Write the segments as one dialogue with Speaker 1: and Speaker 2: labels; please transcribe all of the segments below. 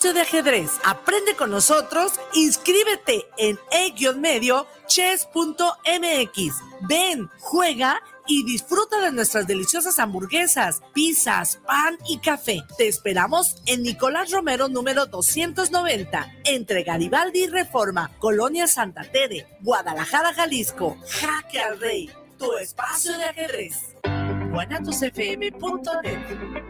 Speaker 1: de ajedrez. Aprende con nosotros. Inscríbete en e-medio chess.mx. Ven, juega y disfruta de nuestras deliciosas hamburguesas, pizzas, pan y café. Te esperamos en Nicolás Romero número 290, entre Garibaldi y Reforma, Colonia Santa Tere, Guadalajara, Jalisco. Jaque al Rey, tu espacio de ajedrez. guanatosfm.net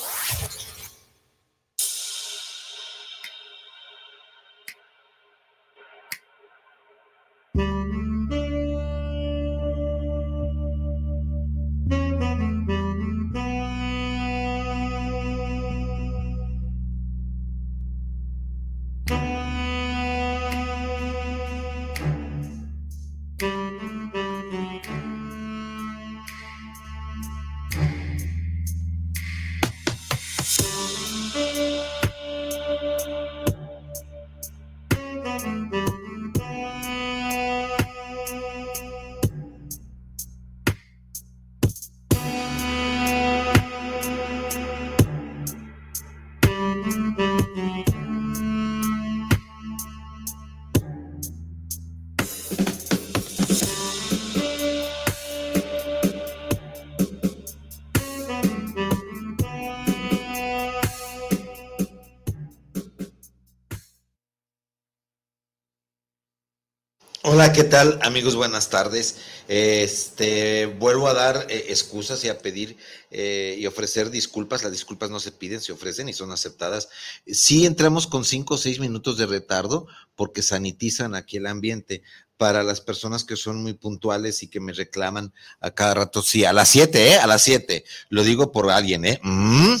Speaker 2: ¿qué tal amigos? Buenas tardes. Este, vuelvo a dar eh, excusas y a pedir eh, y ofrecer disculpas. Las disculpas no se piden, se ofrecen y son aceptadas. Sí entramos con cinco o seis minutos de retardo porque sanitizan aquí el ambiente. Para las personas que son muy puntuales y que me reclaman a cada rato, sí, a las siete, ¿eh? A las siete. Lo digo por alguien, ¿eh? Mm.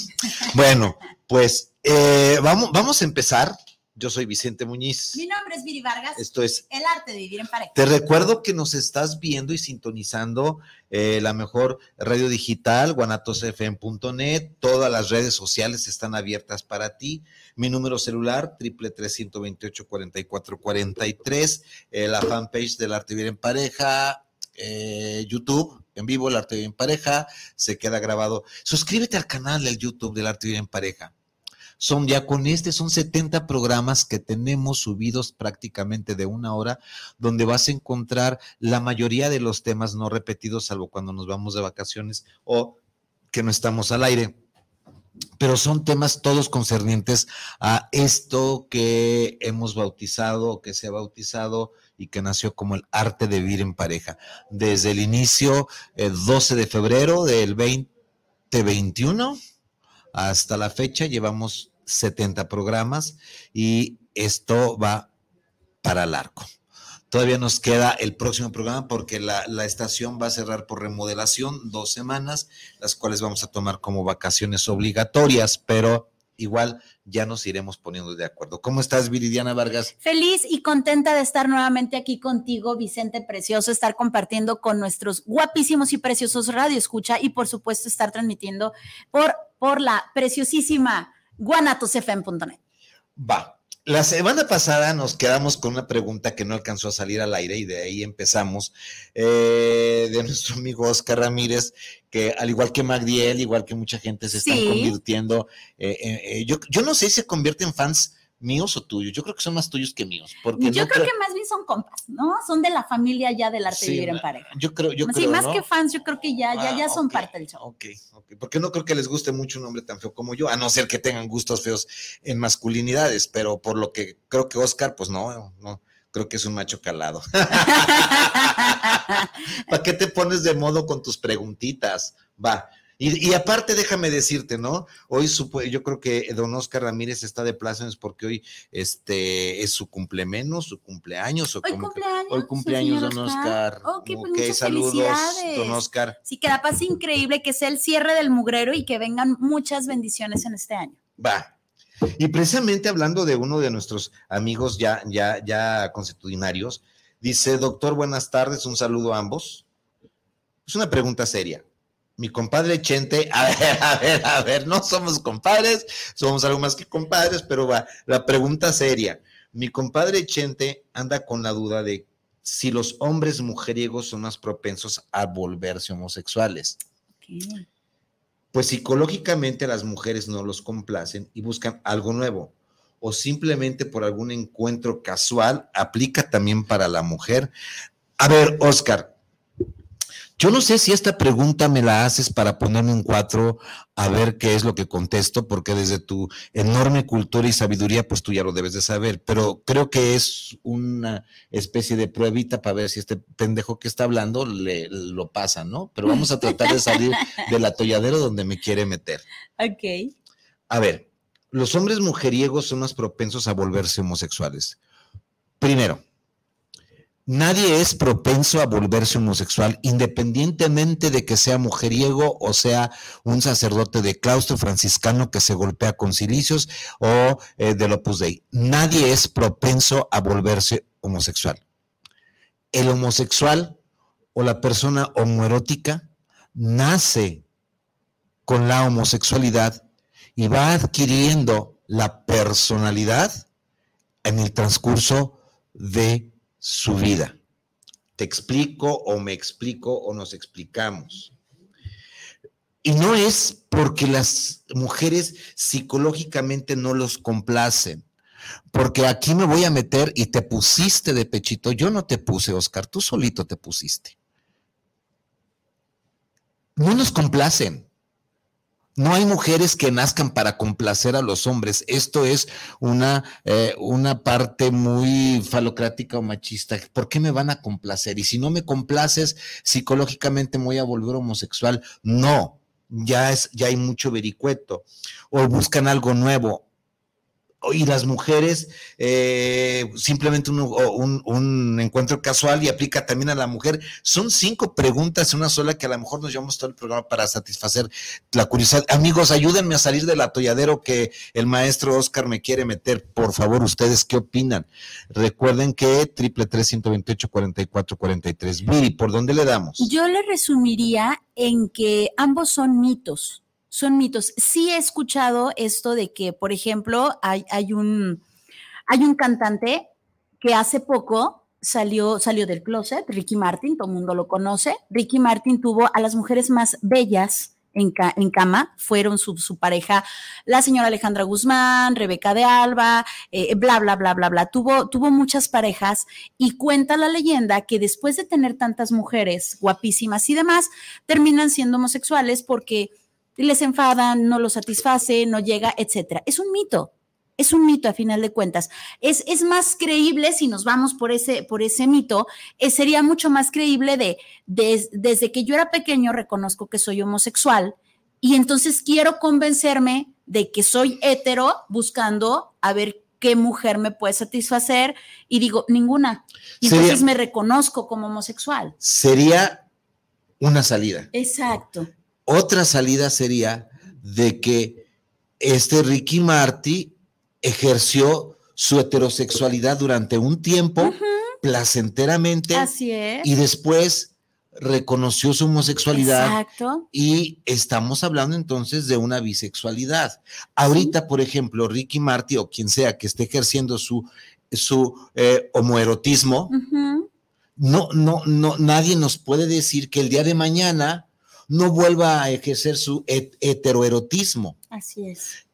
Speaker 2: Bueno, pues eh, vamos, vamos a empezar yo soy Vicente Muñiz.
Speaker 3: Mi nombre es Viri Vargas.
Speaker 2: Esto es
Speaker 3: El arte de vivir en pareja.
Speaker 2: Te recuerdo que nos estás viendo y sintonizando eh, la mejor radio digital, guanatosfm.net. Todas las redes sociales están abiertas para ti. Mi número celular, triple tres cuarenta y cuatro cuarenta y tres. Eh, la fanpage del arte de vivir en pareja. Eh, YouTube en vivo, el arte de vivir en pareja. Se queda grabado. Suscríbete al canal del YouTube del arte de vivir en pareja son ya con este, son 70 programas que tenemos subidos prácticamente de una hora, donde vas a encontrar la mayoría de los temas no repetidos, salvo cuando nos vamos de vacaciones o que no estamos al aire. Pero son temas todos concernientes a esto que hemos bautizado, que se ha bautizado y que nació como el arte de vivir en pareja. Desde el inicio, el 12 de febrero del 2021 hasta la fecha, llevamos 70 programas y esto va para largo. Todavía nos queda el próximo programa porque la, estación va a cerrar por remodelación dos semanas, las cuales vamos a tomar como vacaciones obligatorias, pero igual ya nos iremos poniendo de acuerdo. ¿Cómo estás, Viridiana Vargas?
Speaker 3: Feliz y contenta de estar nuevamente aquí contigo, Vicente Precioso, estar compartiendo con nuestros guapísimos y preciosos radio escucha y por supuesto estar transmitiendo por, por la preciosísima guanatosfm.net.
Speaker 2: Va. La semana pasada nos quedamos con una pregunta que no alcanzó a salir al aire y de ahí empezamos, eh, de nuestro amigo Oscar Ramírez, que al igual que Magdiel, igual que mucha gente se están convirtiendo, eh, eh, yo, yo no sé si se convierten fans míos o tuyos. Yo creo que son más tuyos que míos. Porque
Speaker 3: yo creo, que más bien son compas, ¿no? Son de la familia ya del arte de vivir en pareja.
Speaker 2: Yo creo, yo
Speaker 3: sí, más que fans, yo creo que ya, ya, ya ah, son parte del show.
Speaker 2: Ok, ok. Porque no creo que les guste mucho un hombre tan feo como yo, a no ser que tengan gustos feos en masculinidades, pero por lo que creo que Oscar, pues no, no. Creo que es un macho calado. ¿Para qué te pones de modo con tus preguntitas? Va, y, aparte, déjame decirte, ¿no? Hoy yo creo que don Oscar Ramírez está de plácemes porque hoy este es su cumpleaños, su cumpleaños.
Speaker 3: hoy cumpleaños.
Speaker 2: Hoy cumpleaños, don Oscar.
Speaker 3: Ok, pues saludos,
Speaker 2: don Oscar.
Speaker 3: Sí, que la paz increíble, que sea el cierre del mugrero y que vengan muchas bendiciones en este año.
Speaker 2: Va. Y precisamente hablando de uno de nuestros amigos ya, ya, ya constitucionarios, dice, doctor, buenas tardes, un saludo a ambos. Es una pregunta seria mi compadre Chente, a ver, a ver, a ver, no somos compadres, somos algo más que compadres, pero va, la pregunta seria, Mi compadre Chente anda con la duda de si los hombres mujeriegos son más propensos a volverse homosexuales. Pues psicológicamente las mujeres no los complacen y buscan algo nuevo. O simplemente por algún encuentro casual, aplica también para la mujer. A ver, Oscar, yo no sé si esta pregunta me la haces para ponerme un cuatro a ver qué es lo que contesto, porque desde tu enorme cultura y sabiduría, pues tú ya lo debes de saber, pero creo que es una especie de pruebita para ver si este pendejo que está hablando le, lo pasa, ¿no? Pero vamos a tratar de salir del atolladero donde me quiere meter.
Speaker 3: Ok.
Speaker 2: A ver, los hombres mujeriegos son más propensos a volverse homosexuales. Primero, Nadie es propenso a volverse homosexual, independientemente de que sea mujeriego o sea un sacerdote de claustro franciscano que se golpea con silicios o eh, del Opus Dei. Nadie es propenso a volverse homosexual. El homosexual o la persona homoerótica nace con la homosexualidad y va adquiriendo la personalidad en el transcurso de su vida. Te explico o me explico o nos explicamos. Y no es porque las mujeres psicológicamente no los complacen, porque aquí me voy a meter y te pusiste de pechito. Yo no te puse, Oscar, tú solito te pusiste. No nos complacen. No hay mujeres que nazcan para complacer a los hombres. Esto es una, eh, una parte muy falocrática o machista. ¿Por qué me van a complacer? Y si no me complaces, psicológicamente me voy a volver homosexual. No, ya, es, ya hay mucho vericueto. O buscan algo nuevo y las mujeres eh, simplemente un, encuentro casual y aplica también a la mujer. Son cinco preguntas, una sola que a lo mejor nos llevamos todo el programa para satisfacer la curiosidad. Amigos, ayúdenme a salir del atolladero que el maestro Oscar me quiere meter. Por favor, ustedes qué opinan. Recuerden que triple tres ciento veintiocho cuarenta y cuatro cuarenta y tres. ¿por dónde le damos?
Speaker 3: Yo le resumiría en que ambos son mitos son mitos. Sí he escuchado esto de que, por ejemplo, hay, hay, un, hay un cantante que hace poco salió, salió del closet, Ricky Martin, todo el mundo lo conoce. Ricky Martin tuvo a las mujeres más bellas en, en cama, fueron su, pareja, la señora Alejandra Guzmán, Rebeca de Alba, eh, bla, bla, bla, bla, bla. Tuvo, tuvo muchas parejas y cuenta la leyenda que después de tener tantas mujeres guapísimas y demás, terminan siendo homosexuales porque les enfadan, no lo satisface, no llega, etcétera. Es un mito. Es un mito a final de cuentas. Es, es más creíble si nos vamos por ese, por ese mito, eh, sería mucho más creíble de, desde que yo era pequeño reconozco que soy homosexual y entonces quiero convencerme de que soy hetero buscando a ver qué mujer me puede satisfacer y digo, ninguna. Y entonces me reconozco como homosexual.
Speaker 2: Sería una salida.
Speaker 3: Exacto.
Speaker 2: Otra salida sería de que este Ricky Marty ejerció su heterosexualidad durante un tiempo placenteramente
Speaker 3: Así es.
Speaker 2: y después reconoció su homosexualidad Exacto. y estamos hablando entonces de una bisexualidad. Ahorita, por ejemplo, Ricky Marty o quien sea que esté ejerciendo su, su eh, homoerotismo, no, no, no, nadie nos puede decir que el día de mañana no vuelva a ejercer su heteroerotismo.
Speaker 3: Así es.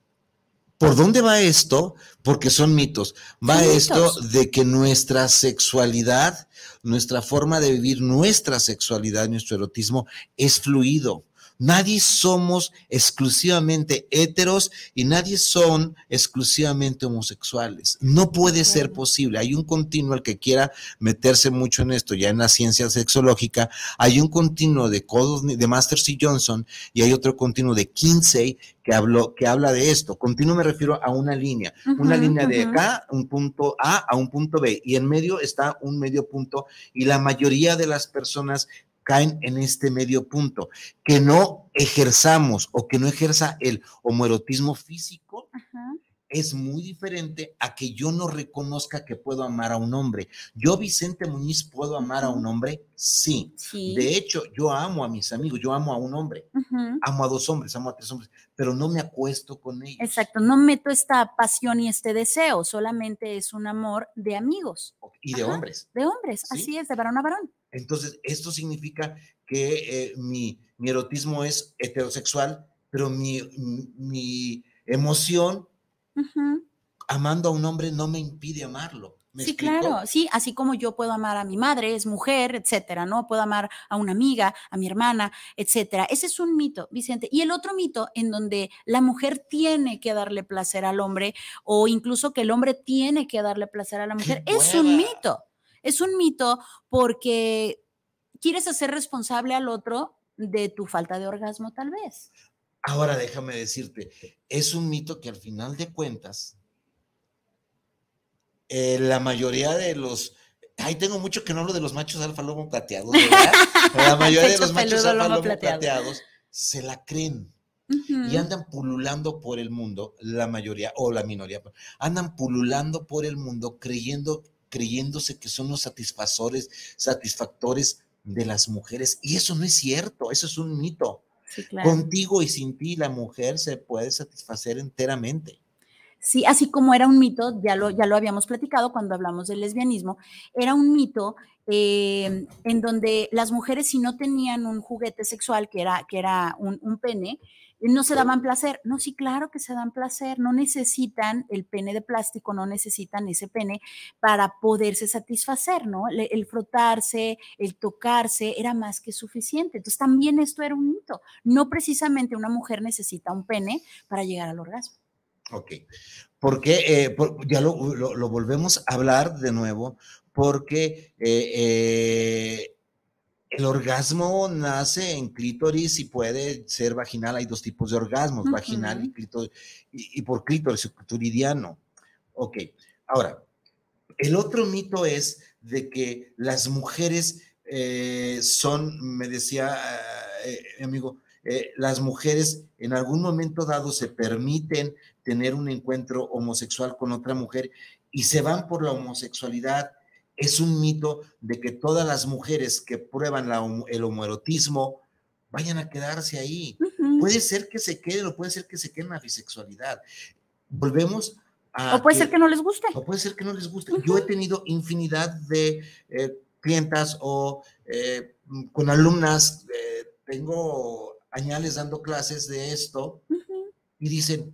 Speaker 2: ¿Por dónde va esto? Porque son mitos. Va esto de que nuestra sexualidad, nuestra forma de vivir, nuestra sexualidad, nuestro erotismo es fluido. Nadie somos exclusivamente heteros y nadie son exclusivamente homosexuales. No puede ser posible. Hay un continuo al que quiera meterse mucho en esto, ya en la ciencia sexológica, hay un continuo de Codos, de Masters y Johnson y hay otro continuo de Kinsey que, habló, que habla de esto. Continuo me refiero a una línea, una línea de acá, un punto A a un punto B. Y en medio está un medio punto. Y la mayoría de las personas caen en este medio punto, que no ejerzamos o que no ejerza el homoerotismo físico es muy diferente a que yo no reconozca que puedo amar a un hombre. Yo, Vicente Muñiz, ¿puedo amar a un hombre? Sí. De hecho, yo amo a mis amigos, yo amo a un hombre, amo a dos hombres, amo a tres hombres, pero no me acuesto con ellos.
Speaker 3: Exacto, no meto esta pasión y este deseo, solamente es un amor de amigos.
Speaker 2: Y de hombres.
Speaker 3: De hombres, así es, de varón a varón.
Speaker 2: Entonces, esto significa que eh, mi, erotismo es heterosexual, pero mi, mi emoción amando a un hombre no me impide amarlo.
Speaker 3: sí, claro, sí, así como yo puedo amar a mi madre, es mujer, etcétera, ¿no? Puedo amar a una amiga, a mi hermana, etcétera. Ese es un mito, Vicente. Y el otro mito en donde la mujer tiene que darle placer al hombre o incluso que el hombre tiene que darle placer a la mujer, es un mito. Es un mito porque quieres hacer responsable al otro de tu falta de orgasmo, tal vez.
Speaker 2: Ahora déjame decirte, es un mito que al final de cuentas, eh, la mayoría de los, ay, tengo mucho que no hablo de los machos alfa lomo plateados, ¿verdad? la mayoría de los machos alfa lomo plateados se la creen. Y andan pululando por el mundo, la mayoría, o la minoría, andan pululando por el mundo creyendo, creyéndose que son los satisfactores, satisfactores de las mujeres. Y eso no es cierto, eso es un mito. Contigo y sin ti la mujer se puede satisfacer enteramente.
Speaker 3: Sí, así como era un mito, ya lo, ya lo habíamos platicado cuando hablamos del lesbianismo, era un mito eh, en donde las mujeres si no tenían un juguete sexual que era, que era un, un pene, no se daban placer. No, sí, claro que se dan placer. No necesitan el pene de plástico, no necesitan ese pene para poderse satisfacer, ¿no? El, frotarse, el tocarse, era más que suficiente. Entonces también esto era un mito. No precisamente una mujer necesita un pene para llegar al orgasmo.
Speaker 2: Ok, porque eh, ya lo, volvemos a hablar de nuevo, porque eh, eh, el orgasmo nace en clítoris y puede ser vaginal. Hay dos tipos de orgasmos, vaginal y, clítoris, y, por clítoris, clitoridiano. Ok, ahora, el otro mito es de que las mujeres eh, son, me decía eh, mi amigo, eh, las mujeres en algún momento dado se permiten tener un encuentro homosexual con otra mujer y se van por la homosexualidad es un mito de que todas las mujeres que prueban el homoerotismo vayan a quedarse ahí. Puede ser que se queden o puede ser que se queden la bisexualidad. Volvemos a...
Speaker 3: O puede ser que no les guste.
Speaker 2: O puede ser que no les guste. Yo he tenido infinidad de eh, clientas o eh, con alumnas, eh, tengo añales dando clases de esto y dicen,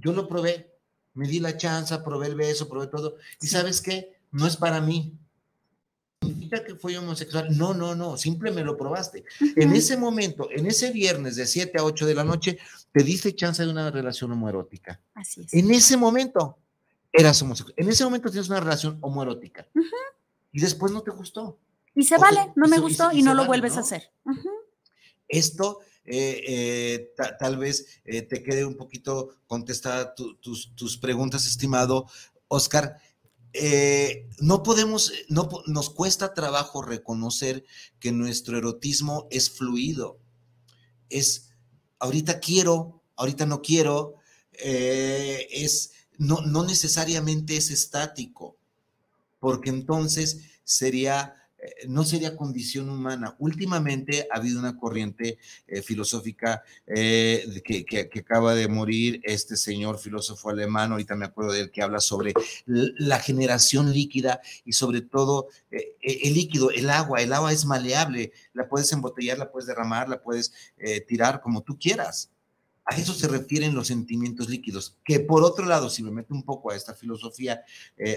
Speaker 2: yo lo probé, me di la chance, probé el beso, probé todo. ¿Y sabes qué? No es para mí. ¿Significa que homosexual? No, no, no, simplemente lo probaste. En ese momento, en ese viernes de 7 a 8 de la noche, te diste chance de una relación homoerótica.
Speaker 3: Así es.
Speaker 2: En ese momento eras homosexual. En ese momento tienes una relación homoerótica. Y después no te gustó.
Speaker 3: Y se vale, no me gustó y, no lo vuelves a hacer.
Speaker 2: Esto eh, eh, tal vez eh, te quede un poquito contestada tus, tus, preguntas, estimado Oscar. Eh, no podemos, no, nos cuesta trabajo reconocer que nuestro erotismo es fluido. Es, ahorita quiero, ahorita no quiero, eh, es, no, no necesariamente es estático, porque entonces sería eh, no sería condición humana. Últimamente ha habido una corriente eh, filosófica eh, que, acaba de morir este señor filósofo alemán, ahorita me acuerdo de él, que habla sobre la generación líquida y sobre todo e, el líquido, el agua. El agua es maleable, la puedes embotellar, la puedes derramar, la puedes tirar como tú quieras. A eso se refieren los sentimientos líquidos, que por otro lado, si me meto un poco a esta filosofía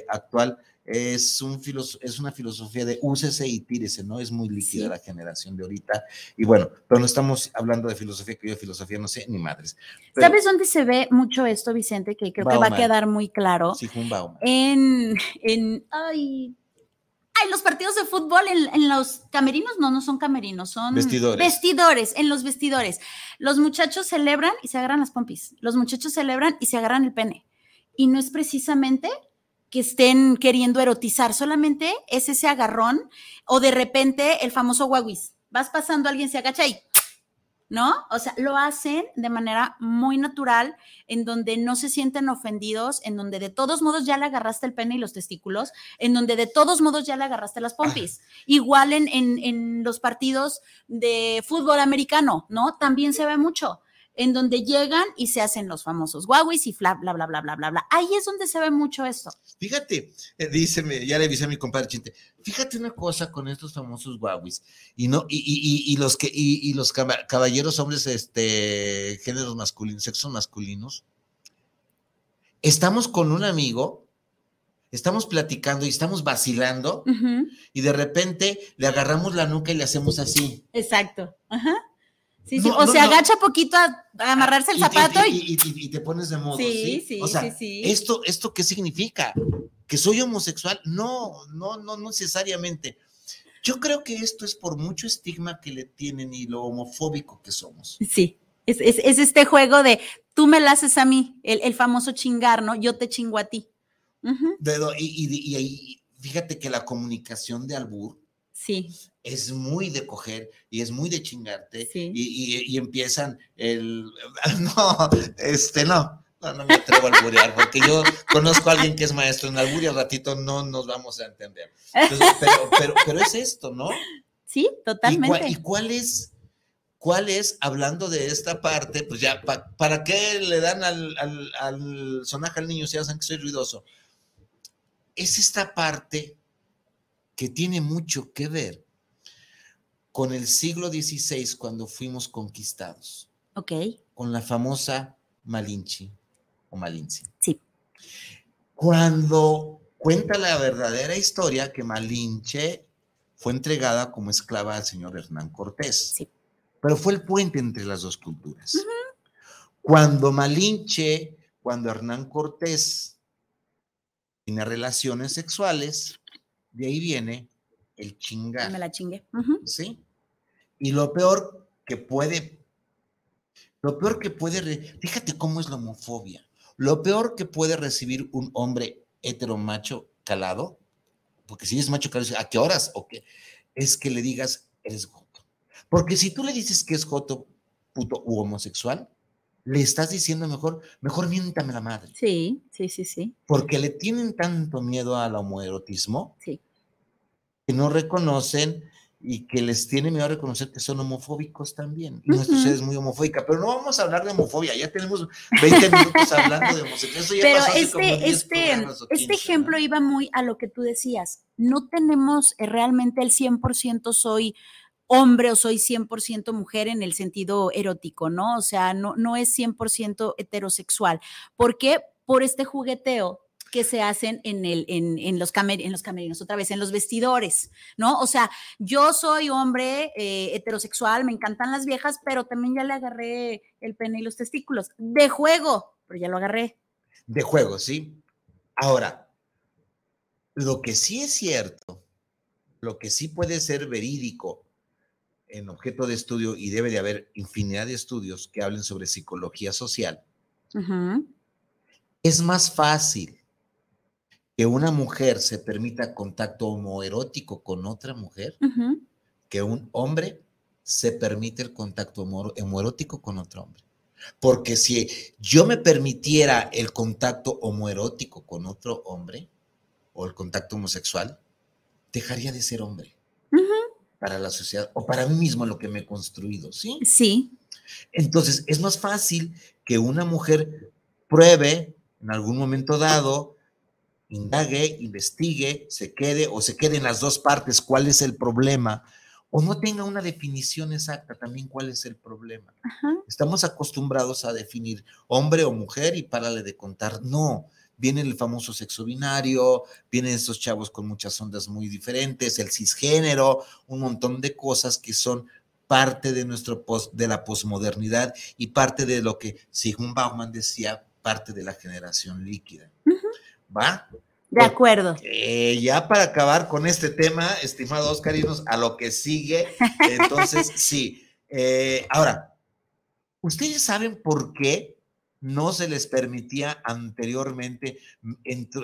Speaker 2: actual, es, un es una filosofía de úsese y tírese, ¿no? Es muy líquida la generación de ahorita. Y bueno, pero no estamos hablando de filosofía, que yo de filosofía no sé ni madres.
Speaker 3: ¿Sabes dónde se ve mucho esto, Vicente? Que creo que va a quedar muy claro.
Speaker 2: Sí, un
Speaker 3: en, en, ay, ay, los partidos de fútbol en, en, los camerinos, no, no son camerinos, son
Speaker 2: vestidores.
Speaker 3: Vestidores, en los vestidores. Los muchachos celebran y se agarran las pompis. Los muchachos celebran y se agarran el pene. Y no es precisamente que estén queriendo erotizar, solamente es ese agarrón o de repente el famoso guaguis. Vas pasando, alguien se agacha y ¿no? O sea, lo hacen de manera muy natural, en donde no se sienten ofendidos, en donde de todos modos ya le agarraste el pene y los testículos, en donde de todos modos ya le agarraste las pompis. Igual en, en, en los partidos de fútbol americano, ¿no? También se ve mucho en donde llegan y se hacen los famosos Huawei y bla, bla, bla, bla, bla, bla, bla. Ahí es donde se ve mucho esto.
Speaker 2: Fíjate, eh, dice, ya le avisé a mi compadre Chinte, fíjate una cosa con estos famosos Huawei y no, y, y, y los que, y, los caballeros hombres, este, géneros masculinos, sexos masculinos, estamos con un amigo, estamos platicando y estamos vacilando, y de repente le agarramos la nuca y le hacemos así.
Speaker 3: Exacto. Ajá. Sí, sí, o se agacha poquito a, amarrarse el zapato
Speaker 2: y, y, te pones de modo. Sí, sí, o sea, sí, Esto, ¿Esto qué significa? ¿Que soy homosexual? No, no, no, no necesariamente. Yo creo que esto es por mucho estigma que le tienen y lo homofóbico que somos.
Speaker 3: Sí, es, este juego de tú me la haces a mí, el, famoso chingar, ¿no? Yo te chingo a ti.
Speaker 2: y, y, fíjate que la comunicación de albur
Speaker 3: Sí.
Speaker 2: Es muy de coger y es muy de chingarte y, empiezan el... No, este no. No, me atrevo a alburear, porque yo conozco a alguien que es maestro en albur y al ratito no nos vamos a entender. pero, pero, es esto, ¿no?
Speaker 3: Sí, totalmente.
Speaker 2: ¿Y cuál, es, cuál es, hablando de esta parte, pues ya, ¿para qué le dan al, al, al sonaje al niño si hacen que soy ruidoso? Es esta parte que tiene mucho que ver con el siglo XVI cuando fuimos conquistados.
Speaker 3: Ok.
Speaker 2: Con la famosa Malinche o Malinche.
Speaker 3: Sí.
Speaker 2: Cuando cuenta la verdadera historia que Malinche fue entregada como esclava al señor Hernán Cortés.
Speaker 3: Sí.
Speaker 2: Pero fue el puente entre las dos culturas. Cuando Malinche, cuando Hernán Cortés tiene relaciones sexuales, de ahí viene el chingar.
Speaker 3: Me la chingue.
Speaker 2: ¿Sí? Y lo peor que puede, lo peor que puede, fíjate cómo es la homofobia. Lo peor que puede recibir un hombre hetero macho calado, porque si es macho calado, ¿a qué horas? ¿O qué? Es que le digas, eres joto. Porque si tú le dices que es joto, puto u homosexual, le estás diciendo mejor, mejor miéntame la madre.
Speaker 3: Sí, sí, sí, sí.
Speaker 2: Porque le tienen tanto miedo al homoerotismo
Speaker 3: sí.
Speaker 2: que no reconocen y que les tiene miedo a reconocer que son homofóbicos también. Y nuestra sociedad es muy homofóbica, pero no vamos a hablar de homofobia, ya tenemos 20 minutos hablando de homosexualidad.
Speaker 3: Pero este, este, este ejemplo iba muy a lo que tú decías. No tenemos eh, realmente el 100% soy hombre o soy 100% mujer en el sentido erótico, ¿no? O sea, no, no es 100% heterosexual. ¿Por qué? Por este jugueteo que se hacen en, el, en, los en los camerinos, otra vez, en los vestidores, ¿no? O sea, yo soy hombre eh, heterosexual, me encantan las viejas, pero también ya le agarré el pene y los testículos. De juego, pero ya lo agarré.
Speaker 2: De juego, sí. Ahora, lo que sí es cierto, lo que sí puede ser verídico en objeto de estudio y debe de haber infinidad de estudios que hablen sobre psicología social, es más fácil que una mujer se permita contacto homoerótico con otra mujer que un hombre se permite el contacto homoerótico con otro hombre. Porque si yo me permitiera el contacto homoerótico con otro hombre o el contacto homosexual, dejaría de ser hombre para la sociedad o para mí mismo lo que me he construido, ¿sí?
Speaker 3: Sí.
Speaker 2: Entonces, es más fácil que una mujer pruebe en algún momento dado, indague, investigue, se quede o se quede en las dos partes cuál es el problema o no tenga una definición exacta también cuál es el problema. Estamos acostumbrados a definir hombre o mujer y párale de contar. No, viene el famoso sexo binario, vienen estos chavos con muchas ondas muy diferentes, el cisgénero, un montón de cosas que son parte de nuestro post, de la posmodernidad y parte de lo que Sigmund Bauman decía, parte de la generación líquida. ¿Va?
Speaker 3: De acuerdo.
Speaker 2: ya para acabar con este tema, estimados cariños, a lo que sigue, entonces sí. Eh, ahora, ¿ustedes saben por qué no se les permitía anteriormente mm,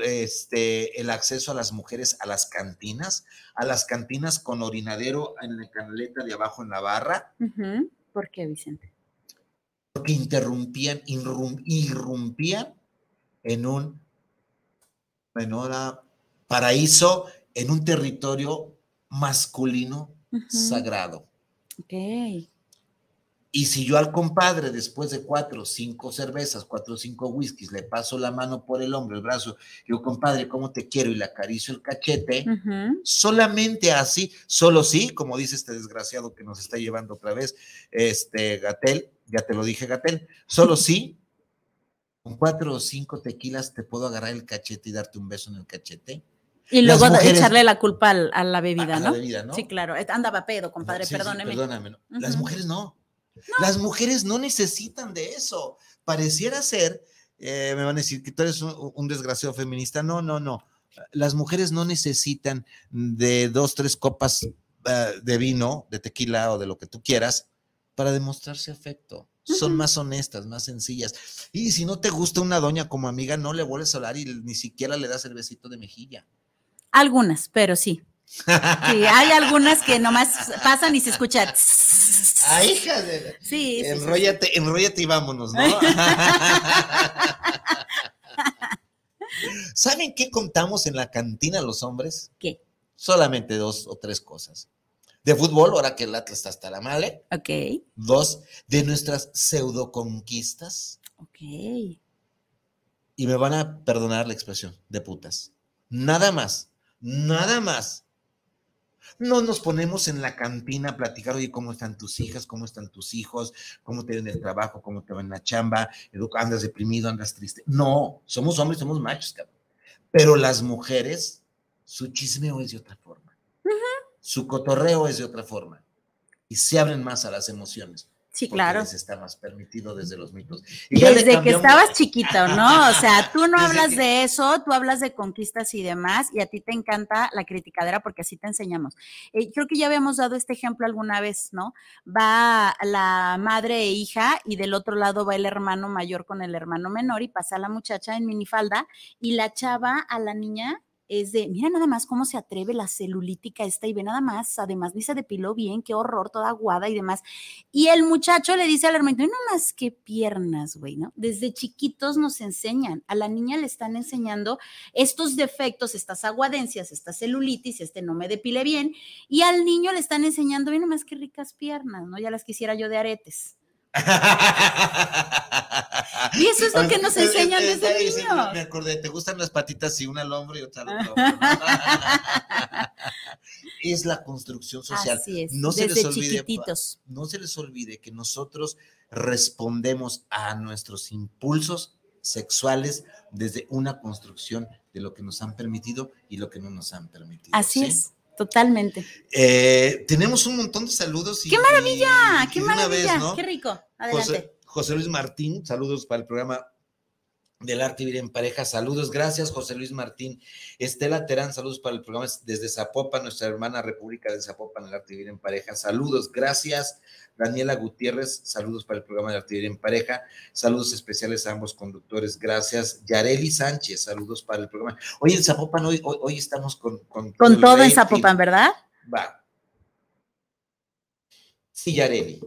Speaker 2: este, el acceso a las mujeres a las cantinas, a las cantinas con orinadero en la canaleta de abajo en la barra.
Speaker 3: ¿Por qué, Vicente?
Speaker 2: Porque interrumpían, irrumpían en un, paraíso, en un territorio masculino sagrado.
Speaker 3: Ok.
Speaker 2: Y si yo al compadre, después de cuatro o cinco cervezas, cuatro o cinco whiskies, le paso la mano por el hombro, el brazo, digo, compadre, ¿cómo te quiero? Y le acaricio el cachete, solamente así, solo sí, como dice este desgraciado que nos está llevando otra vez, este Gatel, ya te lo dije, Gatel, solo sí, con cuatro o cinco tequilas te puedo agarrar el cachete y darte un beso en el cachete.
Speaker 3: Y luego echarle la culpa a, la bebida, ¿no? Sí, claro. Andaba pedo, compadre, perdóneme.
Speaker 2: perdóname. Las mujeres no. Las mujeres no necesitan de eso. Pareciera ser, eh, me van a decir que tú eres un, desgraciado feminista. No, no, no. Las mujeres no necesitan de dos, tres copas eh, de vino, de tequila o de lo que tú quieras para demostrarse afecto. Son más honestas, más sencillas. Y si no te gusta una doña como amiga, no le vuelves a hablar y ni siquiera le das el besito de mejilla.
Speaker 3: Algunas, pero sí. Sí, hay algunas que nomás pasan y se escuchan.
Speaker 2: Ay, hija de... Sí, enróllate, enróllate y vámonos, ¿no? ¿Saben qué contamos en la cantina los hombres?
Speaker 3: ¿Qué?
Speaker 2: Solamente dos o tres cosas. De fútbol, ahora que el Atlas está hasta la male.
Speaker 3: Ok.
Speaker 2: Dos, de nuestras pseudo conquistas.
Speaker 3: Ok.
Speaker 2: Y me van a perdonar la expresión, de putas. Nada más, nada más. No nos ponemos en la cantina a platicar, oye, ¿cómo están tus hijas? ¿Cómo están tus hijos? ¿Cómo te ven el trabajo? ¿Cómo te va en la chamba? ¿Andas deprimido? ¿Andas triste? No, somos hombres, somos machos, cabrón. Pero las mujeres, su chismeo es de otra forma. Su cotorreo es de otra forma. Y se abren más a las emociones.
Speaker 3: Sí, claro.
Speaker 2: Les está más permitido desde los mitos.
Speaker 3: desde que estabas chiquito, ¿no? O sea, tú no hablas de eso, tú hablas de conquistas y demás, y a ti te encanta la criticadera porque así te enseñamos. Eh, creo que ya habíamos dado este ejemplo alguna vez, ¿no? Va la madre e hija, y del otro lado va el hermano mayor con el hermano menor, y pasa la muchacha en minifalda, y la chava a la niña es de, mira nada más cómo se atreve la celulítica esta y ve nada más, además ni se depiló bien, qué horror, toda aguada y demás. Y el muchacho le dice al hermano, no más qué piernas, güey, ¿no? Desde chiquitos nos enseñan, a la niña le están enseñando estos defectos, estas aguadencias, esta celulitis, este no me depile bien, y al niño le están enseñando, mira más qué ricas piernas, ¿no? Ya las quisiera yo de aretes. Y eso es lo que nos enseñan desde niño.
Speaker 2: Me acordé, te gustan las patitas y una al hombro y otra al otro. es la construcción social.
Speaker 3: Así es, no desde se les olvide, chiquititos.
Speaker 2: No se les olvide que nosotros respondemos a nuestros impulsos sexuales desde una construcción de lo que nos han permitido y lo que no nos han permitido.
Speaker 3: Así es. Totalmente.
Speaker 2: Eh, tenemos un montón de saludos.
Speaker 3: ¡Qué maravilla! ¡Qué maravilla! ¡Qué rico!
Speaker 2: Adelante. José, Luis Martín, saludos para el programa del arte vivir en pareja. Saludos, gracias José Luis Martín. Estela Terán, saludos para el programa desde Zapopan, nuestra hermana República de Zapopan, el arte vivir en pareja. Saludos, gracias. Daniela Gutiérrez, saludos para el programa de arte vivir en pareja. Saludos especiales a ambos conductores, gracias. Yareli Sánchez, saludos para el programa. Hoy en Zapopan, hoy, hoy, estamos con...
Speaker 3: Con, con todo en Zapopan, ¿verdad?
Speaker 2: Va. Sí, Yareli.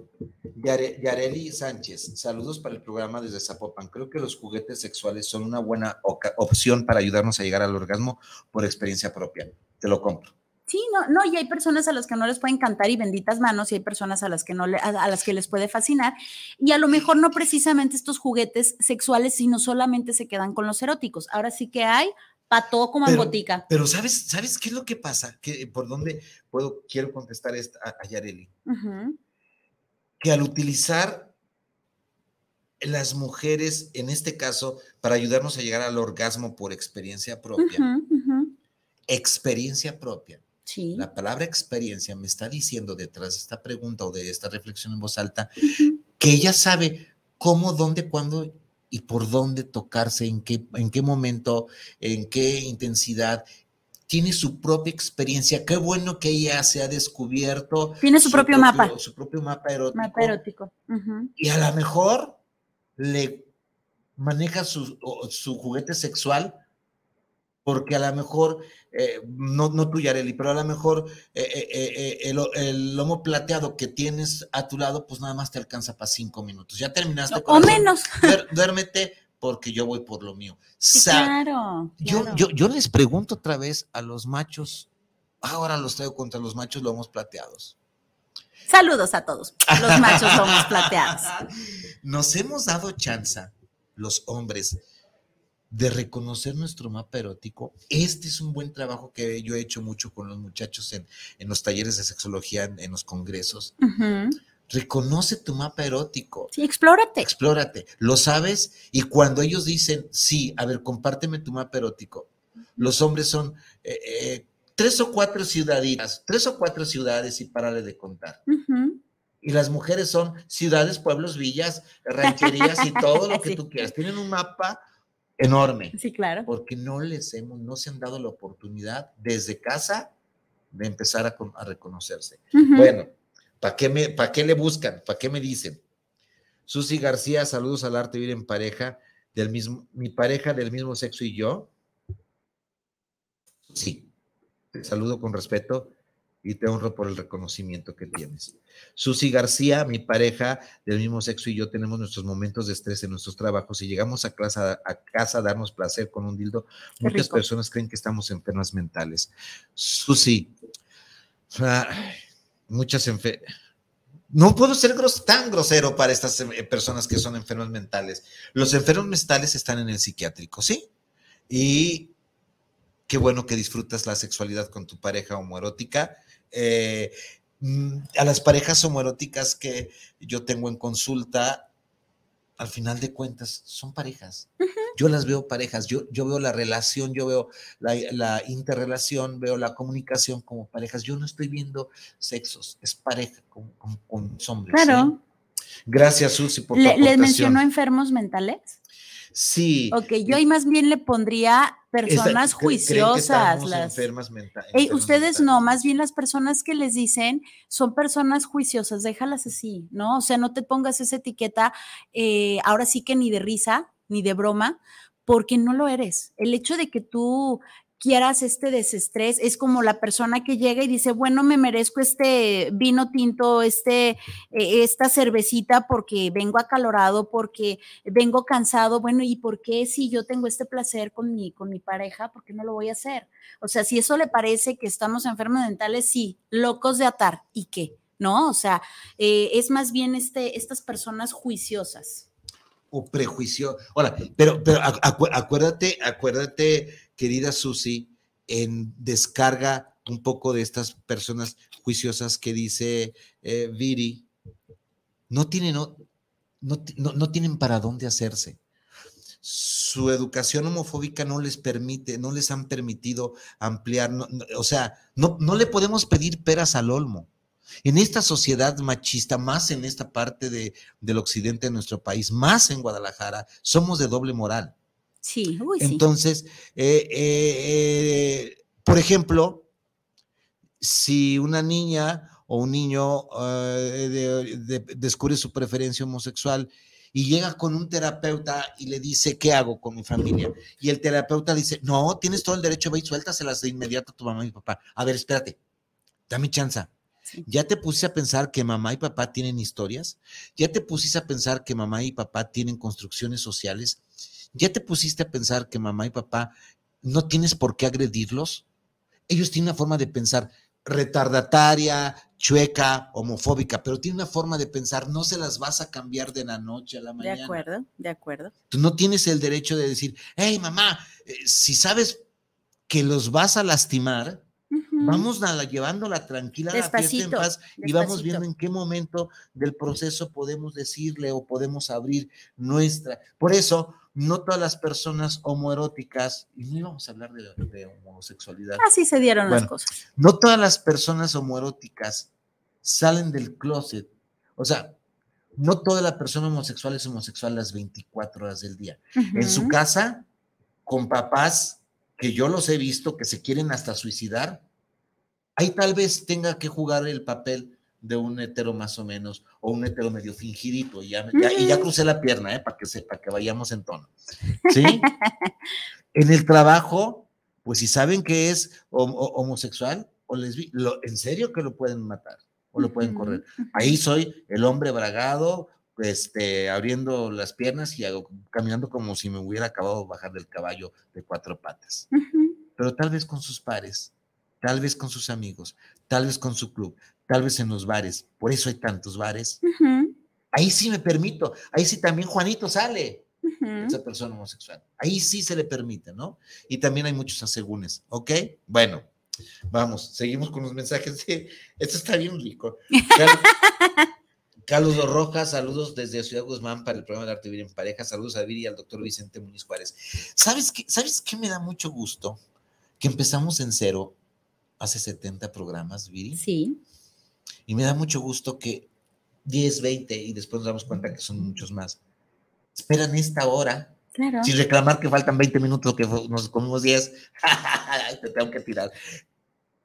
Speaker 2: Yareli Sánchez, saludos para el programa desde Zapopan. Creo que los juguetes sexuales son una buena opción para ayudarnos a llegar al orgasmo por experiencia propia. Te lo compro.
Speaker 3: Sí, no, no, y hay personas a las que no les puede encantar y benditas manos, y hay personas a las que no a, las que les puede fascinar, y a lo mejor no precisamente estos juguetes sexuales, sino solamente se quedan con los eróticos. Ahora sí que hay todo como en botica.
Speaker 2: Pero ¿sabes, ¿sabes qué es lo que pasa? Que, ¿Por dónde puedo, quiero contestar esta, a, Yareli? Que al utilizar las mujeres, en este caso, para ayudarnos a llegar al orgasmo por experiencia propia, experiencia propia.
Speaker 3: Sí.
Speaker 2: La palabra experiencia me está diciendo detrás de esta pregunta o de esta reflexión en voz alta que ella sabe cómo, dónde, cuándo y por dónde tocarse, en qué, en qué momento, en qué intensidad. Tiene su propia experiencia. Qué bueno que ella se ha descubierto.
Speaker 3: Tiene su, propio, mapa.
Speaker 2: Su propio mapa erótico.
Speaker 3: Mapa erótico.
Speaker 2: Y a lo mejor le maneja su, su juguete sexual porque a lo mejor, eh, no, no tú, Yareli, pero a lo mejor eh, eh, el, el, lomo plateado que tienes a tu lado, pues nada más te alcanza para cinco minutos. Ya terminaste.
Speaker 3: O menos.
Speaker 2: Duérmete porque yo voy por lo mío.
Speaker 3: claro,
Speaker 2: Yo, yo, yo les pregunto otra vez a los machos, ahora los traigo contra los machos lomos plateados.
Speaker 3: Saludos a todos, los machos lomos plateados.
Speaker 2: Nos hemos dado chance, los hombres, de reconocer nuestro mapa erótico. Este es un buen trabajo que yo he hecho mucho con los muchachos en, en los talleres de sexología, en, en los congresos. Reconoce tu mapa erótico.
Speaker 3: Sí, explórate.
Speaker 2: Explórate. Lo sabes y cuando ellos dicen, sí, a ver, compárteme tu mapa erótico, los hombres son eh, eh, tres o cuatro ciudaditas, tres o cuatro ciudades y párale de contar. Y las mujeres son ciudades, pueblos, villas, rancherías y todo lo que tú quieras. Tienen un mapa enorme.
Speaker 3: Sí, claro.
Speaker 2: Porque no les hemos, no se han dado la oportunidad desde casa de empezar a, reconocerse. Bueno, ¿para qué, me, qué le buscan? ¿Para qué me dicen? Susi García, saludos al arte vivir en pareja, del mismo, mi pareja del mismo sexo y yo. Sí, te saludo con respeto y te honro por el reconocimiento que tienes. Susi García, mi pareja del mismo sexo y yo tenemos nuestros momentos de estrés en nuestros trabajos y llegamos a casa a, casa darnos placer con un dildo. Muchas personas creen que estamos enfermas mentales. Susi, muchas enfermas. No puedo ser tan grosero para estas eh, personas que son enfermas mentales. Los enfermos mentales están en el psiquiátrico, ¿sí? Y qué bueno que disfrutas la sexualidad con tu pareja homoerótica eh, mm, a las parejas homoeróticas que yo tengo en consulta, al final de cuentas, son parejas. Yo las veo parejas, yo, yo veo la relación, yo veo la, interrelación, veo la comunicación como parejas. Yo no estoy viendo sexos, es pareja con, con, hombres.
Speaker 3: Claro.
Speaker 2: Gracias, Susi, por tu
Speaker 3: ¿Les mencionó enfermos mentales?
Speaker 2: Sí.
Speaker 3: Ok, yo ahí más bien le pondría personas juiciosas.
Speaker 2: las enfermas mentales.
Speaker 3: ustedes no, más bien las personas que les dicen son personas juiciosas, déjalas así, ¿no? O sea, no te pongas esa etiqueta, eh, ahora sí que ni de risa, ni de broma, porque no lo eres. El hecho de que tú quieras este desestrés, es como la persona que llega y dice, bueno, me merezco este vino tinto, este, eh, esta cervecita porque vengo acalorado, porque vengo cansado, bueno, ¿y por qué si yo tengo este placer con mi, con mi pareja, por qué no lo voy a hacer? O sea, si eso le parece que estamos enfermos mentales, sí, locos de atar, ¿y qué? ¿No? O sea, eh, es más bien este, estas personas juiciosas.
Speaker 2: O prejuicio. Ahora, pero, pero acuérdate, acuérdate querida Susi, en descarga un poco de estas personas juiciosas que dice eh, Viri, no tienen, no, no, tienen para dónde hacerse. Su educación homofóbica no les permite, no les han permitido ampliar, o sea, no, no le podemos pedir peras al olmo. En esta sociedad machista, más en esta parte de, del occidente de nuestro país, más en Guadalajara, somos de doble moral.
Speaker 3: Sí,
Speaker 2: Entonces, eh, eh, por ejemplo, si una niña o un niño eh, descubre su preferencia homosexual y llega con un terapeuta y le dice, ¿qué hago con mi familia? Y el terapeuta dice, no, tienes todo el derecho, ve y suéltaselas de inmediato a tu mamá y papá. A ver, espérate, dame chance. ¿Ya te pusiste a pensar que mamá y papá tienen historias? ¿Ya te pusiste a pensar que mamá y papá tienen construcciones sociales? ¿Ya te pusiste a pensar que mamá y papá no tienes por qué agredirlos? Ellos tienen una forma de pensar retardataria, chueca, homofóbica, pero tienen una forma de pensar, no se las vas a cambiar de la noche a la mañana.
Speaker 3: De acuerdo, de acuerdo.
Speaker 2: Tú no tienes el derecho de decir, hey mamá, eh, si sabes que los vas a lastimar, Vamos a la, llevándola tranquila la fiesta en paz y vamos viendo en qué momento del proceso podemos decirle o podemos abrir nuestra. Por eso, no todas las personas homoeróticas, y no íbamos a hablar de, homosexualidad.
Speaker 3: Así se dieron las cosas.
Speaker 2: No todas las personas homoeróticas salen del closet. O sea, no toda la persona homosexual es homosexual las 24 horas del día. En su casa, con papás que yo los he visto que se quieren hasta suicidar, ahí tal vez tenga que jugar el papel de un hetero más o menos, o un hetero medio fingidito, y ya, y ya crucé la pierna, ¿eh? para que sepa que vayamos en tono. ¿Sí? en el trabajo, pues si saben que es homosexual o lesbiano, ¿en serio que lo pueden matar o lo pueden correr? Ahí soy el hombre bragado, este, abriendo las piernas y caminando como si me hubiera acabado de bajar del caballo de cuatro patas. Pero tal vez con sus pares, tal vez con sus amigos, tal vez con su club, tal vez en los bares. Por eso hay tantos bares. Ahí sí me permito. Ahí sí también Juanito sale. Esa persona homosexual. Ahí sí se le permite, ¿no? Y también hay muchos asegúnes, ¿ok? Bueno, vamos, seguimos con los mensajes. esto está bien rico. Carlos Rojas, saludos desde Ciudad Guzmán para el programa de Arte Vivir en Pareja. Saludos a Viri y al doctor Vicente Muñiz Juárez. ¿Sabes qué, ¿Sabes qué me da mucho gusto? Que empezamos en cero hace 70 programas, Viri.
Speaker 3: Sí.
Speaker 2: Y me da mucho gusto que 10, 20 y después nos damos cuenta que son muchos más. Esperan esta hora.
Speaker 3: Claro.
Speaker 2: Sin reclamar que faltan 20 minutos, que nos comimos 10. Te tengo que tirar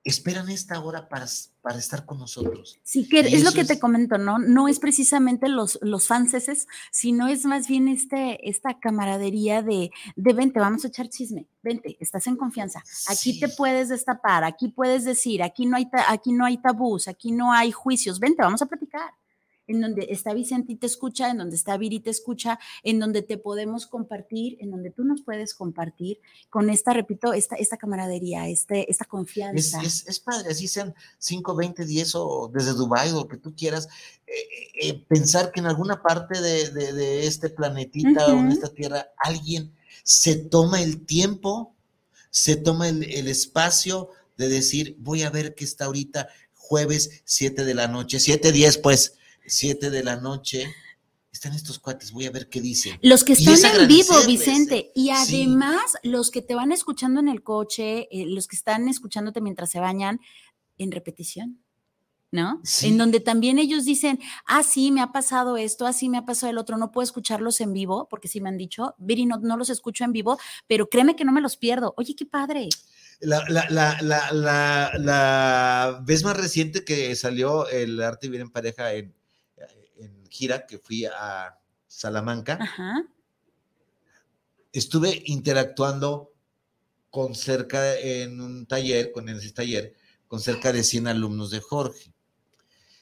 Speaker 2: esperan esta hora para, para estar con nosotros.
Speaker 3: Sí, que es lo que te comento, ¿no? No es precisamente los, los fanses, sino es más bien este, esta camaradería de, de vente, vamos a echar chisme, vente, estás en confianza, aquí te puedes destapar, aquí puedes decir, aquí no, hay aquí no hay tabús, aquí no hay juicios, vente, vamos a platicar en donde está Vicente y te escucha, en donde está Viri te escucha, en donde te podemos compartir, en donde tú nos puedes compartir con esta, repito, esta, esta camaradería, este, esta confianza.
Speaker 2: Es, padre, así sean 5, 20, 10 o desde Dubái o lo que tú quieras, eh, eh, eh, pensar que en alguna parte de, este planetita o en esta tierra alguien se toma el tiempo, se toma el, el espacio de decir, voy a ver qué está ahorita jueves 7 de la noche, 7, 10 pues, 7 de la noche. Están estos cuates, voy a ver qué dicen.
Speaker 3: Los que están en vivo, Vicente. Y además, los que te van escuchando en el coche, eh, los que están escuchándote mientras se bañan, en repetición. ¿no? En donde también ellos dicen, ah, sí, me ha pasado esto, ah, sí, me ha pasado el otro, no puedo escucharlos en vivo, porque sí me han dicho, Viri, no, no los escucho en vivo, pero créeme que no me los pierdo. Oye, qué padre.
Speaker 2: La, la, la, la, la vez más reciente que salió el arte vivir en pareja en, gira que fui a Salamanca, estuve interactuando con cerca, en un taller, con ese taller, con cerca de 100 alumnos de Jorge.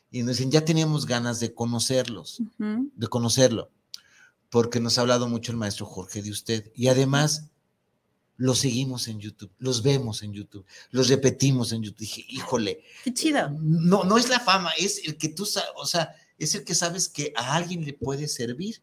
Speaker 2: Y nos dicen, ya teníamos ganas de conocerlos, de conocerlo, porque nos ha hablado mucho el maestro Jorge de usted. Y además, los seguimos en YouTube, los vemos en YouTube, los repetimos en YouTube. Dije, híjole.
Speaker 3: Qué chido.
Speaker 2: No, no es la fama, es el que tú, o sea, es el que sabes que a alguien le puede servir.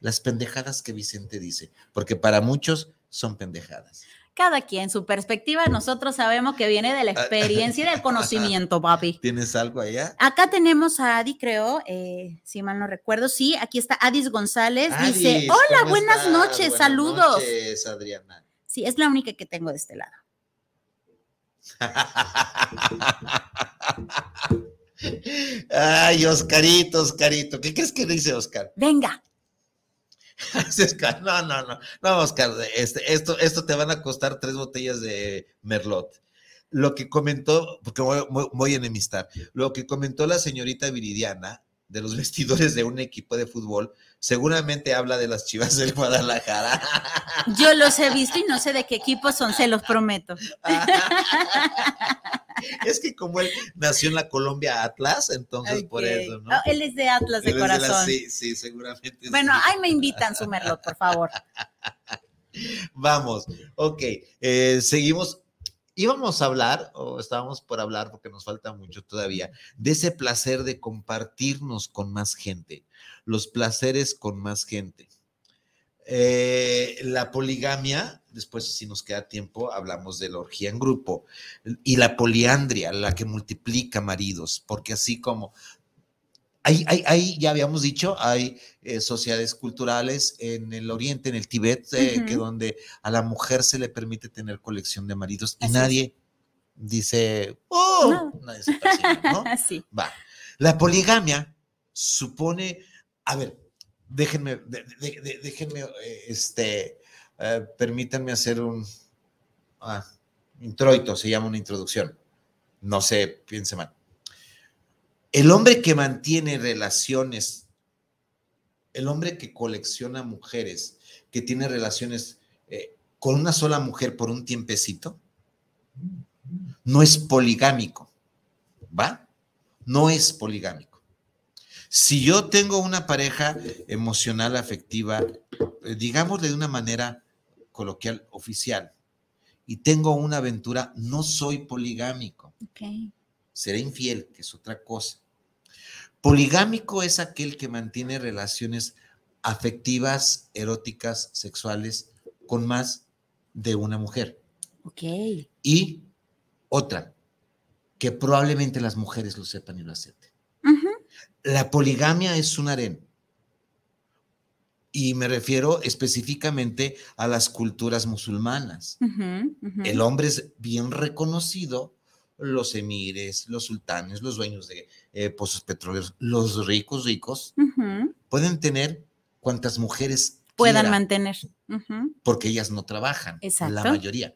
Speaker 2: Las pendejadas que Vicente dice, porque para muchos son pendejadas.
Speaker 3: Cada quien, su perspectiva, nosotros sabemos que viene de la ah, experiencia y del conocimiento, papi.
Speaker 2: ¿Tienes algo allá?
Speaker 3: Acá tenemos a Adi, creo, eh, si mal no recuerdo. Sí, aquí está Adis González. dice: Hola, buenas noches, buenas saludos.
Speaker 2: Noches, Adriana.
Speaker 3: Sí, es la única que tengo de este lado.
Speaker 2: Ay, Oscarito, Oscarito. ¿Qué crees que dice Oscar?
Speaker 3: Venga.
Speaker 2: no, no, no. No, Oscar, este, esto, esto te van a costar tres botellas de Merlot. Lo que comentó, porque voy, voy a enemistar, lo que comentó la señorita Viridiana de los vestidores de un equipo de fútbol, seguramente habla de las chivas del Guadalajara.
Speaker 3: Yo los he visto y no sé de qué equipo son, se los prometo.
Speaker 2: es que como él nació en la Colombia Atlas, entonces por eso, ¿no?
Speaker 3: Él es de Atlas de corazón.
Speaker 2: sí, sí, seguramente.
Speaker 3: Bueno, ahí me invitan, su Merlot, por favor.
Speaker 2: Vamos, ok, eh, seguimos íbamos a hablar, o estábamos por hablar, porque nos falta mucho todavía, de ese placer de compartirnos con más gente, los placeres con más gente. Eh, la poligamia, después si nos queda tiempo, hablamos de la orgía en grupo, y la poliandria, la que multiplica maridos, porque así como hay, ya habíamos dicho, hay eh, sociedades culturales en el Oriente, en el Tíbet, eh, que donde a la mujer se le permite tener colección de maridos y nadie dice, oh, nadie se ¿no? Va. La poligamia supone, a ver, déjenme, déjenme, eh, este, permítanme hacer un ah, introito, se llama una introducción. No sé, piense mal. El hombre que mantiene relaciones, el hombre que colecciona mujeres, que tiene relaciones eh, con una sola mujer por un tiempecito, no es poligámico, ¿va? No es poligámico. Si yo tengo una pareja emocional, afectiva, eh, digámosle de una manera coloquial, oficial, y tengo una aventura, no soy poligámico. Seré infiel, que es otra cosa. Poligámico es aquel que mantiene relaciones afectivas, eróticas, sexuales con más de una mujer.
Speaker 3: Ok.
Speaker 2: Y otra, que probablemente las mujeres lo sepan y lo acepten. La poligamia es un harén. Y me refiero específicamente a las culturas musulmanas. El hombre es bien reconocido, los emires, los sultanes, los dueños de eh, pozos petroleros, los ricos, ricos, pueden tener cuantas mujeres
Speaker 3: puedan mantener.
Speaker 2: Porque ellas no trabajan, la mayoría.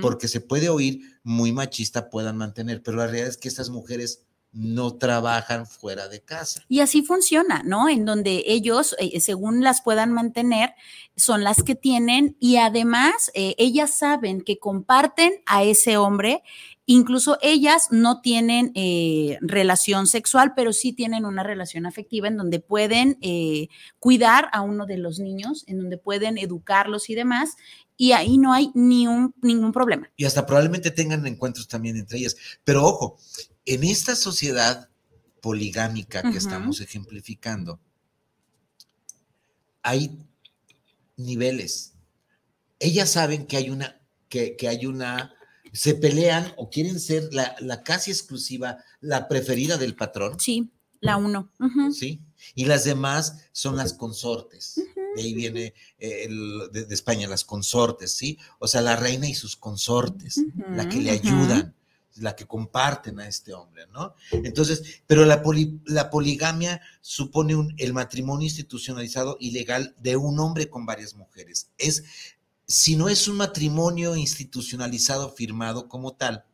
Speaker 2: Porque se puede oír muy machista, puedan mantener, pero la realidad es que estas mujeres no trabajan fuera de casa.
Speaker 3: Y así funciona, ¿no? En donde ellos, eh, según las puedan mantener, son las que tienen y además eh, ellas saben que comparten a ese hombre. Incluso ellas no tienen eh, relación sexual, pero sí tienen una relación afectiva en donde pueden cuidar a uno de los niños, en donde pueden educarlos y demás, y ahí no hay ni un, ningún problema.
Speaker 2: Y hasta probablemente tengan encuentros también entre ellas. Pero ojo, en esta sociedad poligámica que estamos ejemplificando, hay niveles. Ellas saben que hay una, que, hay una, se pelean o quieren ser la, casi exclusiva, la preferida del patrón.
Speaker 3: Sí, la uno.
Speaker 2: Sí, y las demás son las consortes. De ahí viene eh, de, España, las consortes, ¿sí? O sea, la reina y sus consortes, la que le ayudan la que comparten a este hombre, ¿no? Entonces, pero la, la poligamia supone un, el matrimonio institucionalizado y legal de un hombre con varias mujeres. Es, si no es un matrimonio institucionalizado firmado como tal,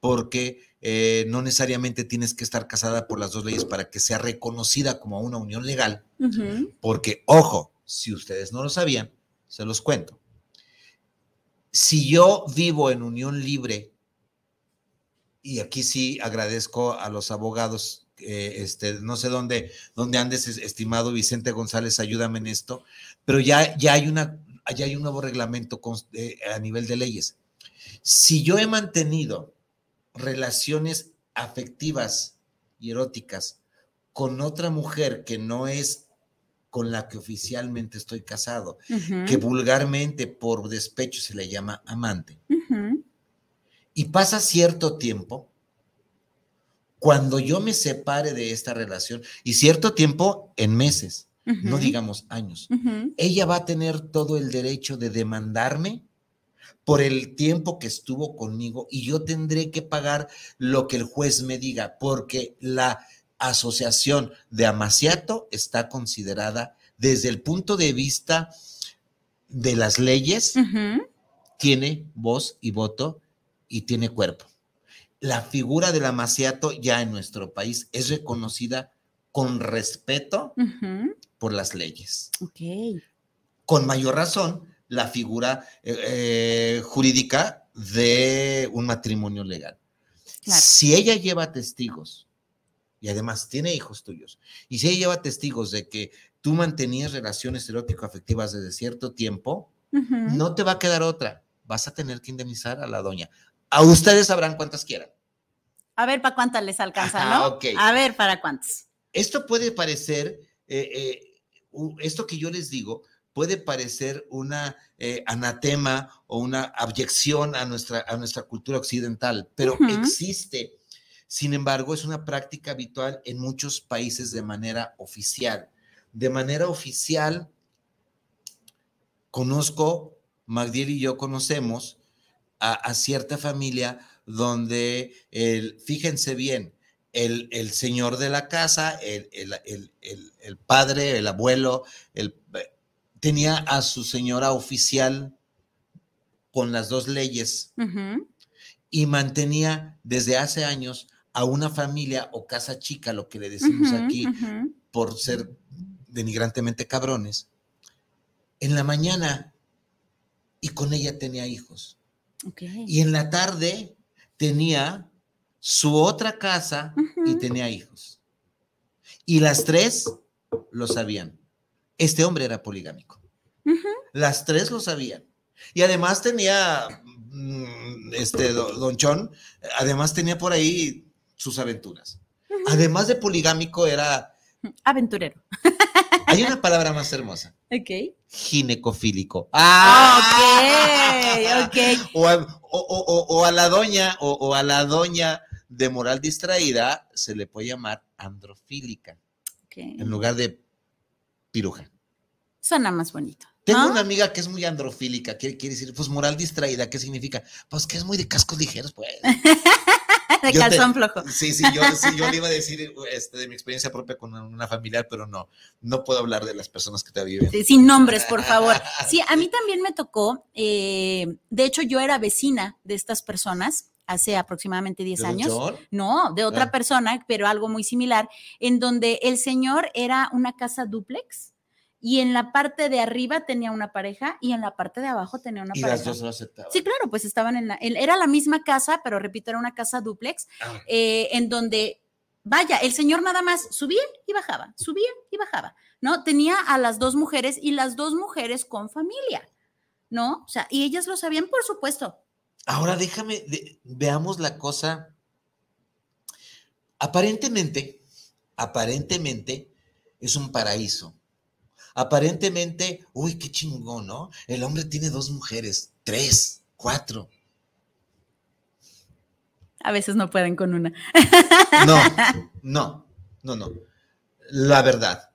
Speaker 2: porque eh, no necesariamente tienes que estar casada por las dos leyes para que sea reconocida como una unión legal, porque, ojo, si ustedes no lo sabían, se los cuento. Si yo vivo en unión libre y aquí sí agradezco a los abogados, este, no sé dónde, dónde andes, estimado Vicente González, ayúdame en esto, pero ya, ya hay una, ya hay un nuevo reglamento eh, a nivel de leyes. Si yo he mantenido relaciones afectivas y eróticas con otra mujer que no es con la que oficialmente estoy casado, que vulgarmente por despecho se le llama amante y pasa cierto tiempo, cuando yo me separe de esta relación, y cierto tiempo en meses, no digamos años, ella va a tener todo el derecho de demandarme por el tiempo que estuvo conmigo y yo tendré que pagar lo que el juez me diga, porque la asociación de amaciato está considerada desde el punto de vista de las leyes, tiene voz y voto y tiene cuerpo. La figura del amaciato ya en nuestro país es reconocida con respeto por las leyes. Con mayor razón, la figura eh, eh, jurídica de un matrimonio legal. Si ella lleva testigos, y además tiene hijos tuyos, y si ella lleva testigos de que tú mantenías relaciones erótico-afectivas desde cierto tiempo, no te va a quedar otra. Vas a tener que indemnizar a la doña. A ustedes sabrán cuántas quieran.
Speaker 3: A ver para cuántas les alcanza, ¿no? A ver para cuántas.
Speaker 2: Esto puede parecer, eh, eh, esto que yo les digo, puede parecer una eh, anatema o una abyección a nuestra, a nuestra cultura occidental, pero existe. Sin embargo, es una práctica habitual en muchos países de manera oficial. De manera oficial, conozco, Magdiel y yo conocemos a, cierta familia donde, el, fíjense bien, el, señor de la casa, el, padre, el abuelo, tenía a su señora oficial con las dos leyes y mantenía desde hace años a una familia o casa chica, lo que le decimos aquí, por ser denigrantemente cabrones. En la mañana y con ella tenía hijos. Y en la tarde tenía su otra casa y tenía hijos. Y las tres lo sabían. Este hombre era poligámico. Las tres lo sabían. Y además tenía, mm, este, do- Don Chon, además tenía por ahí sus aventuras. Además de poligámico, era,
Speaker 3: Aventurero.
Speaker 2: hay una palabra más hermosa,
Speaker 3: Ok.
Speaker 2: ginecofílico.
Speaker 3: Ok, ok.
Speaker 2: O a, o- o- o- o a la doña, o, o a la doña de moral distraída, se le puede llamar androfílica,
Speaker 3: ok.
Speaker 2: en lugar de piruja.
Speaker 3: Suena más bonito.
Speaker 2: Tengo una amiga que es muy androfílica, ¿qué quiere decir? Pues moral distraída, ¿qué significa? Pues que es muy de cascos ligeros, pues.
Speaker 3: De
Speaker 2: Yo te-
Speaker 3: calzón flojo.
Speaker 2: Sí, sí, yo, sí, yo le iba a decir este, de mi experiencia propia con una familiar, pero no, no puedo hablar de las personas que te viven.
Speaker 3: Sí, sin nombres, por favor. Sí, a mí también me tocó, eh, de hecho yo era vecina de estas personas hace aproximadamente 10
Speaker 2: ¿De Don
Speaker 3: años.
Speaker 2: John?
Speaker 3: No, de otra
Speaker 2: Ah.
Speaker 3: persona, pero algo muy similar, en donde el señor era una casa duplex y en la parte de arriba tenía una pareja y en la parte de abajo tenía una
Speaker 2: Y
Speaker 3: pareja.
Speaker 2: las dos aceptaban.
Speaker 3: Sí, claro, pues estaban en la, en- era la misma casa, pero repito, era una casa duplex,
Speaker 2: Ah,
Speaker 3: eh, en donde, vaya, el señor nada más subía y bajaba, subía y bajaba, ¿no? Tenía a las dos mujeres y las dos mujeres con familia, ¿no? O sea, y ellas lo sabían, por supuesto.
Speaker 2: Ahora déjame, de- veamos la cosa. Aparentemente, aparentemente es un paraíso. Aparentemente, uy, qué chingón, ¿no? El hombre tiene dos mujeres, tres, cuatro.
Speaker 3: A veces no pueden con una.
Speaker 2: No, no, no, no. La verdad,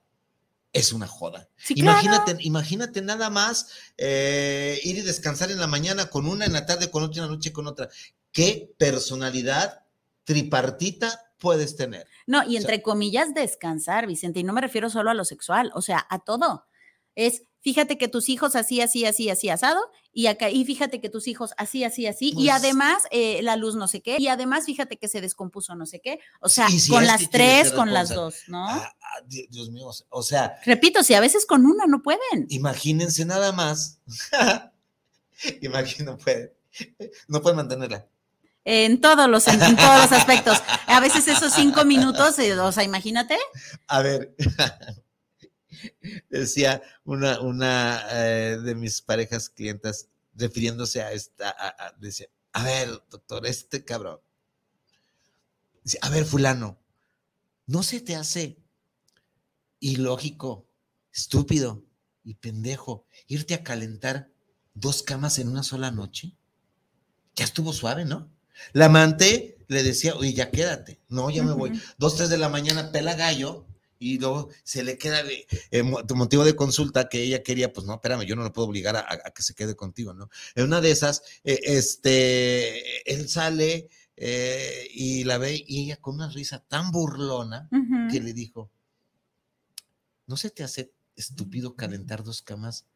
Speaker 2: es una joda.
Speaker 3: Sí,
Speaker 2: imagínate, imagínate nada más eh, ir y descansar en la mañana con una, en la tarde con otra, en la noche con otra. ¿Qué personalidad tripartita puedes tener?
Speaker 3: No, y entre comillas, descansar, Vicente, y no me refiero solo a lo sexual, o sea, a todo. Es, fíjate que tus hijos así, así, así, así, asado, y acá, y fíjate que tus hijos así, así, así, y además eh, la luz no sé qué, y además fíjate que se descompuso no sé qué, o sea, con las tres, con las dos, ¿no?
Speaker 2: Ah, ah, Di- Dios mío, o sea,
Speaker 3: Repito, si a veces con una no pueden.
Speaker 2: imagínense nada más. Imagino, pueden. No pueden mantenerla.
Speaker 3: En todos los, en, en todos los aspectos. A veces esos cinco minutos, eh, o sea, imagínate.
Speaker 2: A ver, decía una, una eh, de mis parejas clientas, refiriéndose a esta, a- a- decía, a ver, doctor, este cabrón, dice, a ver, fulano, ¿no se te hace ilógico, estúpido y pendejo irte a calentar dos camas en una sola noche? Ya estuvo suave, ¿no? La amante le decía, oye, ya quédate. No, ya me voy. Dos, tres de la mañana pela gallo y luego se le queda de, eh, motivo de consulta que ella quería, pues no, espérame, yo no lo puedo obligar a, a- a que se quede contigo, ¿no? En una de esas, eh, este, él sale eh, y la ve y ella con una risa tan burlona que le dijo, ¿no se te hace estúpido calentar dos camas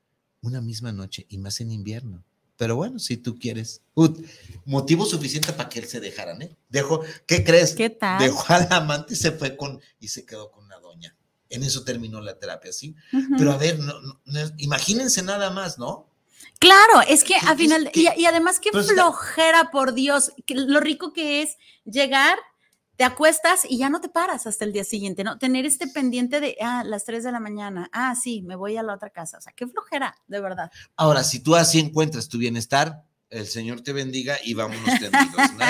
Speaker 2: una misma noche y más en invierno? Pero bueno, si tú quieres. Ut, motivo suficiente para que él se dejaran, ¿eh? Dejó, ¿qué crees?
Speaker 3: ¿Qué tal?
Speaker 2: Dejó al amante y se fue con, y se quedó con una doña. En eso terminó la terapia, ¿sí? Pero a ver, no, no- no- imagínense nada más, ¿no?
Speaker 3: Claro, es que
Speaker 2: ¿Qué-
Speaker 3: al final, y, además qué flojera, por Dios, que lo rico que es llegar, te acuestas y ya no te paras hasta el día siguiente, ¿no? Tener este pendiente de, ah, las 3 de la mañana, ah, sí, me voy a la otra casa, o sea, qué flojera, de verdad.
Speaker 2: Ahora, si tú así encuentras tu bienestar, el Señor te bendiga y vámonos tendidos, ¿no?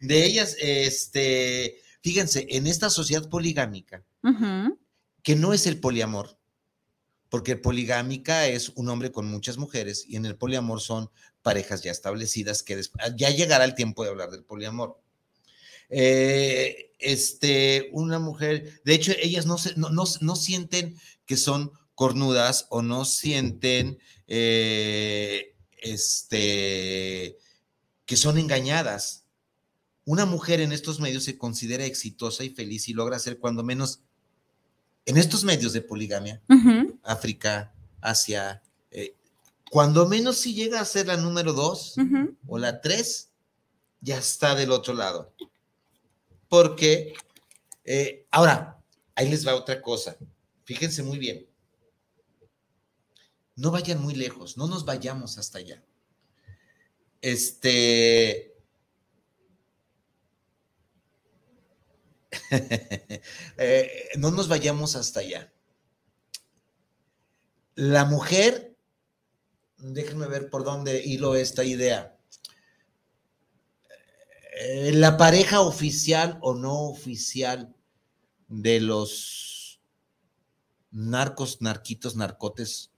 Speaker 2: De ellas, este, fíjense, en esta sociedad poligámica, que no es el poliamor, porque poligámica es un hombre con muchas mujeres y en el poliamor son parejas ya establecidas que ya llegará el tiempo de hablar del poliamor. Eh, este, una mujer, de hecho, ellas no, se, no, no, no sienten que son cornudas o no sienten eh, este, que son engañadas. Una mujer en estos medios se considera exitosa y feliz y logra ser cuando menos en estos medios de poligamia, África, Asia, eh, cuando menos si llega a ser la número dos o la tres, ya está del otro lado. Porque, eh, ahora, ahí les va otra cosa. Fíjense muy bien. no vayan muy lejos, no nos vayamos hasta allá. Este. Eh, no nos vayamos hasta allá. La mujer, déjenme ver por dónde hilo esta idea. Eh, la pareja oficial o no oficial de los narcos, narquitos, narcotes,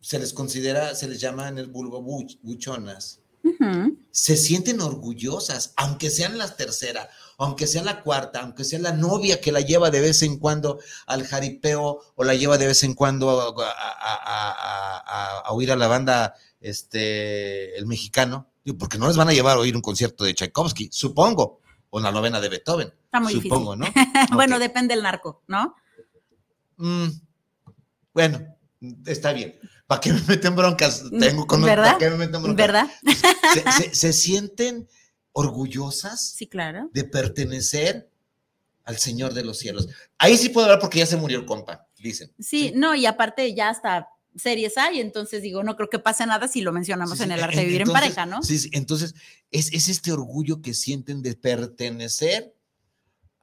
Speaker 2: se les considera, se les llama en el vulgo buchonas. Se sienten orgullosas, aunque sean la tercera, aunque sea la cuarta, aunque sea la novia que la lleva de vez en cuando al jaripeo o la lleva de vez en cuando a, oír a la banda este, el mexicano, porque no les van a llevar a oír un concierto de Tchaikovsky, supongo, o la novena de Beethoven.
Speaker 3: Está muy
Speaker 2: supongo,
Speaker 3: ¿no? bueno, depende del narco, ¿no?
Speaker 2: Mm, bueno, está bien. ¿Para qué me meten broncas?
Speaker 3: Tengo con ¿Verdad? ¿Para qué me meten broncas? ¿Verdad?
Speaker 2: Se, sienten orgullosas
Speaker 3: sí, claro.
Speaker 2: de pertenecer al Señor de los cielos. Ahí sí puedo hablar porque ya se murió el compa, dicen.
Speaker 3: Sí, no, y aparte ya hasta series hay, entonces digo, no creo que pase nada si lo mencionamos en el arte de vivir en pareja, ¿no?
Speaker 2: Sí, sí, entonces es, es este orgullo que sienten de pertenecer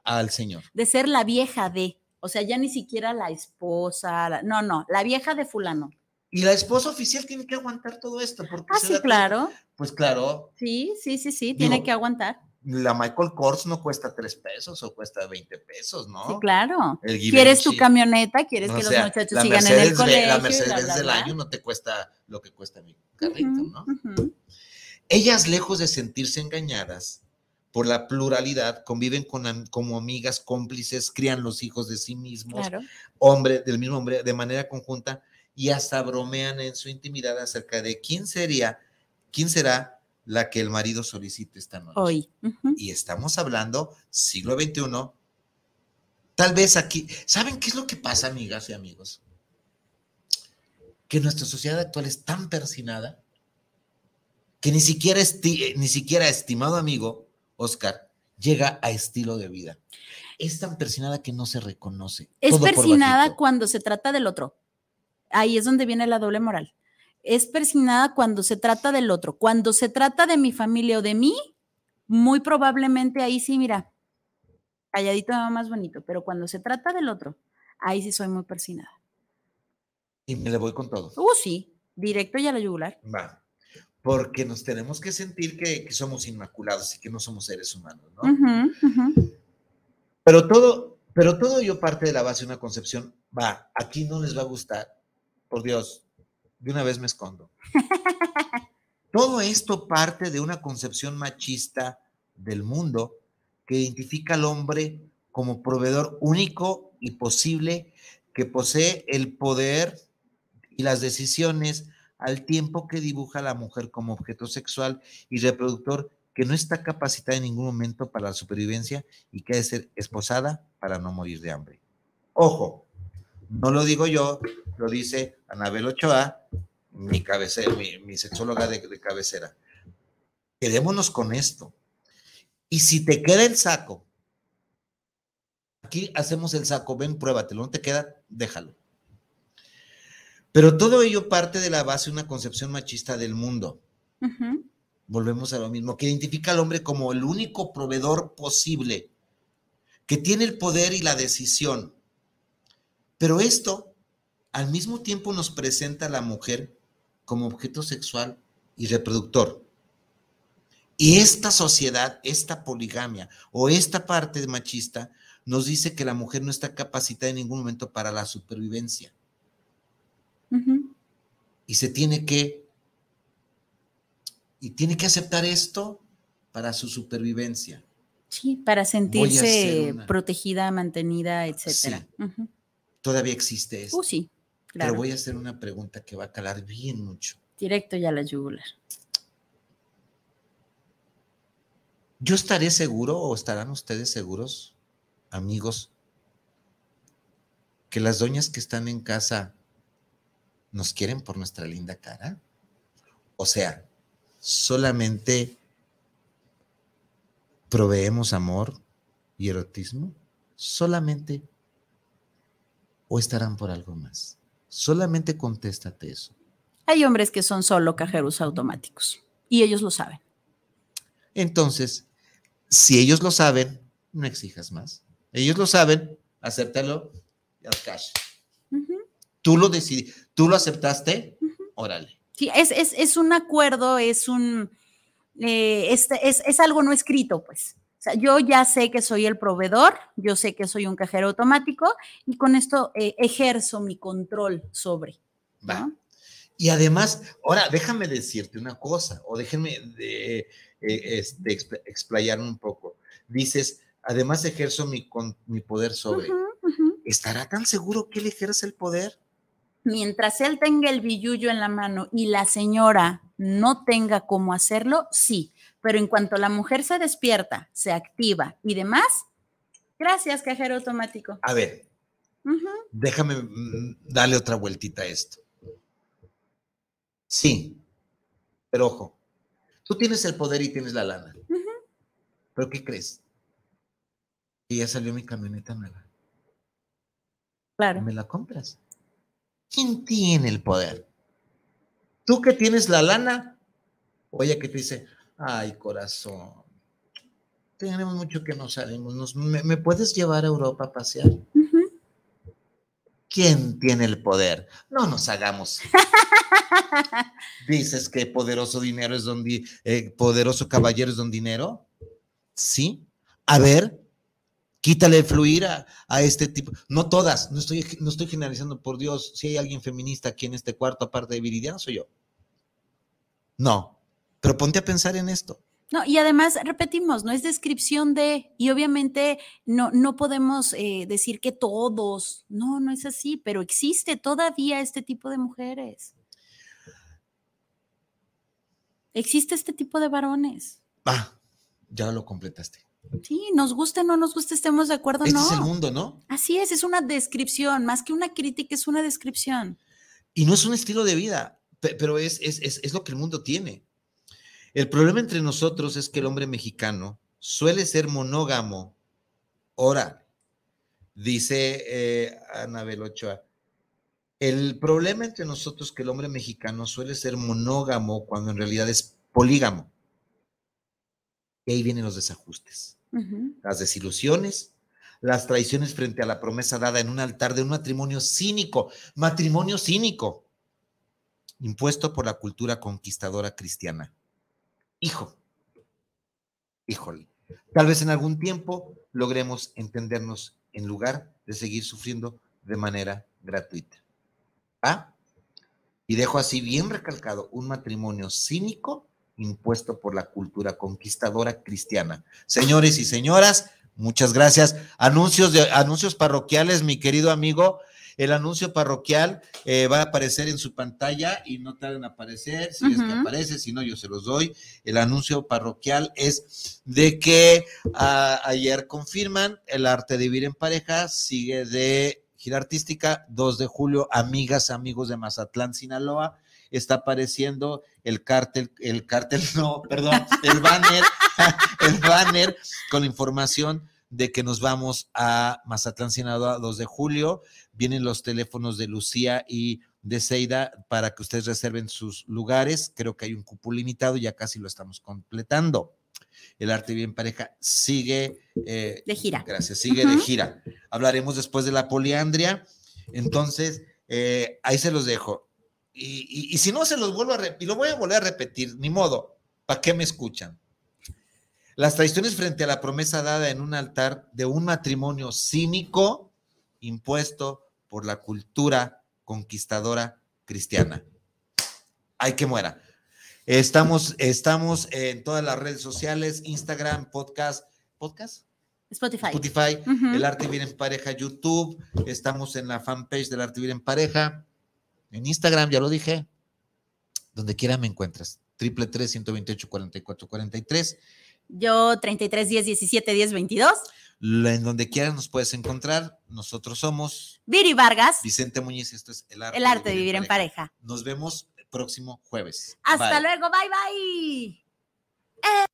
Speaker 2: al Señor.
Speaker 3: De ser la vieja de, o sea, ya ni siquiera la esposa, no, no, la vieja de fulano.
Speaker 2: Y la esposa oficial tiene que aguantar todo esto. Porque
Speaker 3: ah, sí, claro.
Speaker 2: Pues claro.
Speaker 3: Sí, sí, sí, sí, tiene que aguantar.
Speaker 2: La Michael Kors no cuesta tres pesos o cuesta 20 pesos, ¿no?
Speaker 3: Sí, claro. ¿Quieres tu camioneta? ¿Quieres que los muchachos sigan en el colegio?
Speaker 2: La Mercedes del año no te cuesta lo que cuesta mi carrito, ¿no? Ellas, lejos de sentirse engañadas, por la pluralidad, conviven con, como amigas cómplices, crían los hijos de sí mismos, hombre, del mismo hombre, de manera conjunta, y hasta bromean en su intimidad acerca de quién sería, quién será la que el marido solicite esta noche.
Speaker 3: Hoy.
Speaker 2: Y estamos hablando siglo XXI. Tal vez aquí, ¿saben qué es lo que pasa, amigas y amigos? Que nuestra sociedad actual es tan persinada que ni siquiera, ni siquiera estimado amigo, Oscar, llega a estilo de vida. Es tan persinada que no se reconoce.
Speaker 3: Es persinada cuando se trata del otro. Ahí es donde viene la doble moral. Es persinada cuando se trata del otro. Cuando se trata de mi familia o de mí, muy probablemente ahí sí, mira, calladito va más bonito, pero cuando se trata del otro, ahí sí soy muy persinada.
Speaker 2: Y me le voy con todo.
Speaker 3: Uh, sí, directo y a la yugular.
Speaker 2: Va porque nos tenemos que sentir que, somos inmaculados y que no somos seres humanos, ¿no? Pero todo, pero todo ello parte de la base de una concepción, va, aquí no les va a gustar, por Dios, de una vez me escondo. todo esto parte de una concepción machista del mundo que identifica al hombre como proveedor único y posible que posee el poder y las decisiones al tiempo que dibuja a la mujer como objeto sexual y reproductor que no está capacitada en ningún momento para la supervivencia y que ha de ser esposada para no morir de hambre. Ojo, no lo digo yo, lo dice Anabel Ochoa, mi, cabecera, mi, sexóloga de, de cabecera. Quedémonos con esto. Y si te queda el saco, aquí hacemos el saco, ven, pruébatelo, no te queda, déjalo. Pero todo ello parte de la base de una concepción machista del mundo. Volvemos a lo mismo, que identifica al hombre como el único proveedor posible, que tiene el poder y la decisión. Pero esto al mismo tiempo nos presenta a la mujer como objeto sexual y reproductor. Y esta sociedad, esta poligamia o esta parte machista nos dice que la mujer no está capacitada en ningún momento para la supervivencia. Y se tiene que, y tiene que aceptar esto para su supervivencia.
Speaker 3: Sí, para sentirse protegida, mantenida, etcétera.
Speaker 2: Todavía existe esto.
Speaker 3: Uh, sí,
Speaker 2: Pero voy a hacer una pregunta que va a calar bien mucho.
Speaker 3: Directo ya la yugular.
Speaker 2: Yo estaré seguro o estarán ustedes seguros, amigos, que las doñas que están en casa nos quieren por nuestra linda cara. O sea, solamente proveemos amor y erotismo, solamente o estarán por algo más. Solamente contéstate eso.
Speaker 3: Hay hombres que son solo cajeros automáticos y ellos lo saben.
Speaker 2: Entonces, si ellos lo saben, no exijas más. Ellos lo saben, acéptalo y haz cash. Tú lo decidiste, tú lo aceptaste, órale.
Speaker 3: Sí, es, es, es, un acuerdo, es un, eh, es, es, algo no escrito, pues. Sea, yo ya sé que soy el proveedor, yo sé que soy un cajero automático y con esto eh, ejerzo mi control sobre.
Speaker 2: Va. Y además, ahora déjame decirte una cosa, o déjenme de, eh, este, explayarme un poco. Dices, además ejerzo mi, mi poder sobre. ¿Estará tan seguro que él ejerce el poder?
Speaker 3: mientras él tenga el billullo en la mano y la señora no tenga cómo hacerlo, sí. Pero en cuanto la mujer se despierta, se activa y demás, gracias, cajero automático.
Speaker 2: A ver, déjame mm, darle otra vueltita a esto. Sí, pero ojo, tú tienes el poder y tienes la lana. ¿Pero qué crees? Y ya salió mi camioneta nueva.
Speaker 3: Claro.
Speaker 2: ¿Me la compras? ¿Quién tiene el poder? ¿Tú que tienes la lana? Oye, que te dice, ay, corazón, tenemos mucho que no salimos. me, puedes llevar a Europa a pasear? ¿Quién tiene el poder? No nos hagamos. Dices que poderoso dinero es donde, eh, poderoso caballero es don dinero. Sí. A ver, Quítale el fluir a, este tipo. No todas, no estoy, no estoy generalizando, por Dios, si hay alguien feminista aquí en este cuarto, aparte de Viridiana, soy yo. No, pero ponte a pensar en esto.
Speaker 3: No, y además, repetimos, no es descripción de, y obviamente no, no podemos eh, decir que todos, no, no es así, pero existe todavía este tipo de mujeres. Existe este tipo de varones.
Speaker 2: Ah, ya lo completaste.
Speaker 3: Sí, nos guste o no nos guste, estemos de acuerdo
Speaker 2: este
Speaker 3: no.
Speaker 2: es el mundo, ¿no?
Speaker 3: Así es, es una descripción, más que una crítica, es una descripción.
Speaker 2: Y no es un estilo de vida, pero es, es, es, lo que el mundo tiene. El problema entre nosotros es que el hombre mexicano suele ser monógamo. Ahora, dice eh, Anabel Ochoa, el problema entre nosotros es que el hombre mexicano suele ser monógamo cuando en realidad es polígamo. Y ahí vienen los desajustes las desilusiones, las traiciones frente a la promesa dada en un altar de un matrimonio cínico, matrimonio cínico, impuesto por la cultura conquistadora cristiana. Hijo, híjole, tal vez en algún tiempo logremos entendernos en lugar de seguir sufriendo de manera gratuita. ¿Ah? Y dejo así bien recalcado un matrimonio cínico impuesto por la cultura conquistadora cristiana. Señores y señoras, muchas gracias. Anuncios de anuncios parroquiales, mi querido amigo. El anuncio parroquial eh, va a aparecer en su pantalla y no tarden en aparecer, si es que aparece, si no, yo se los doy. El anuncio parroquial es de que ah, ayer confirman el arte de vivir en pareja, sigue de gira artística, 2 de julio, amigas, amigos de Mazatlán, Sinaloa está apareciendo el cártel, el cártel, no, perdón, el banner, el banner con la información de que nos vamos a Mazatlán, Sinaloa, 2 de julio. Vienen los teléfonos de Lucía y de Seida para que ustedes reserven sus lugares. Creo que hay un cupo limitado, ya casi lo estamos completando. El arte bien pareja sigue
Speaker 3: eh, de gira.
Speaker 2: Gracias, sigue de gira. Hablaremos después de la poliandria. Entonces, eh, ahí se los dejo. Y, si no se los vuelvo a repetir, y lo voy a volver a repetir, ni modo, ¿para qué me escuchan? Las traiciones frente a la promesa dada en un altar de un matrimonio cínico impuesto por la cultura conquistadora cristiana. Hay que muera. Estamos, estamos en todas las redes sociales, Instagram, podcast, podcast.
Speaker 3: Spotify.
Speaker 2: Spotify, El Arte Viene en Pareja, YouTube. Estamos en la fanpage del Arte Viene en Pareja. En Instagram, ya lo dije, donde quiera me encuentras. Triple tres 128 44 43.
Speaker 3: Yo 33 10 17 10 22.
Speaker 2: En donde quiera nos puedes encontrar. Nosotros somos
Speaker 3: Viri Vargas.
Speaker 2: Vicente Muñiz, esto es
Speaker 3: El Arte, el arte de, Vivir, en, pareja.
Speaker 2: Nos vemos el próximo jueves.
Speaker 3: Hasta luego, bye bye.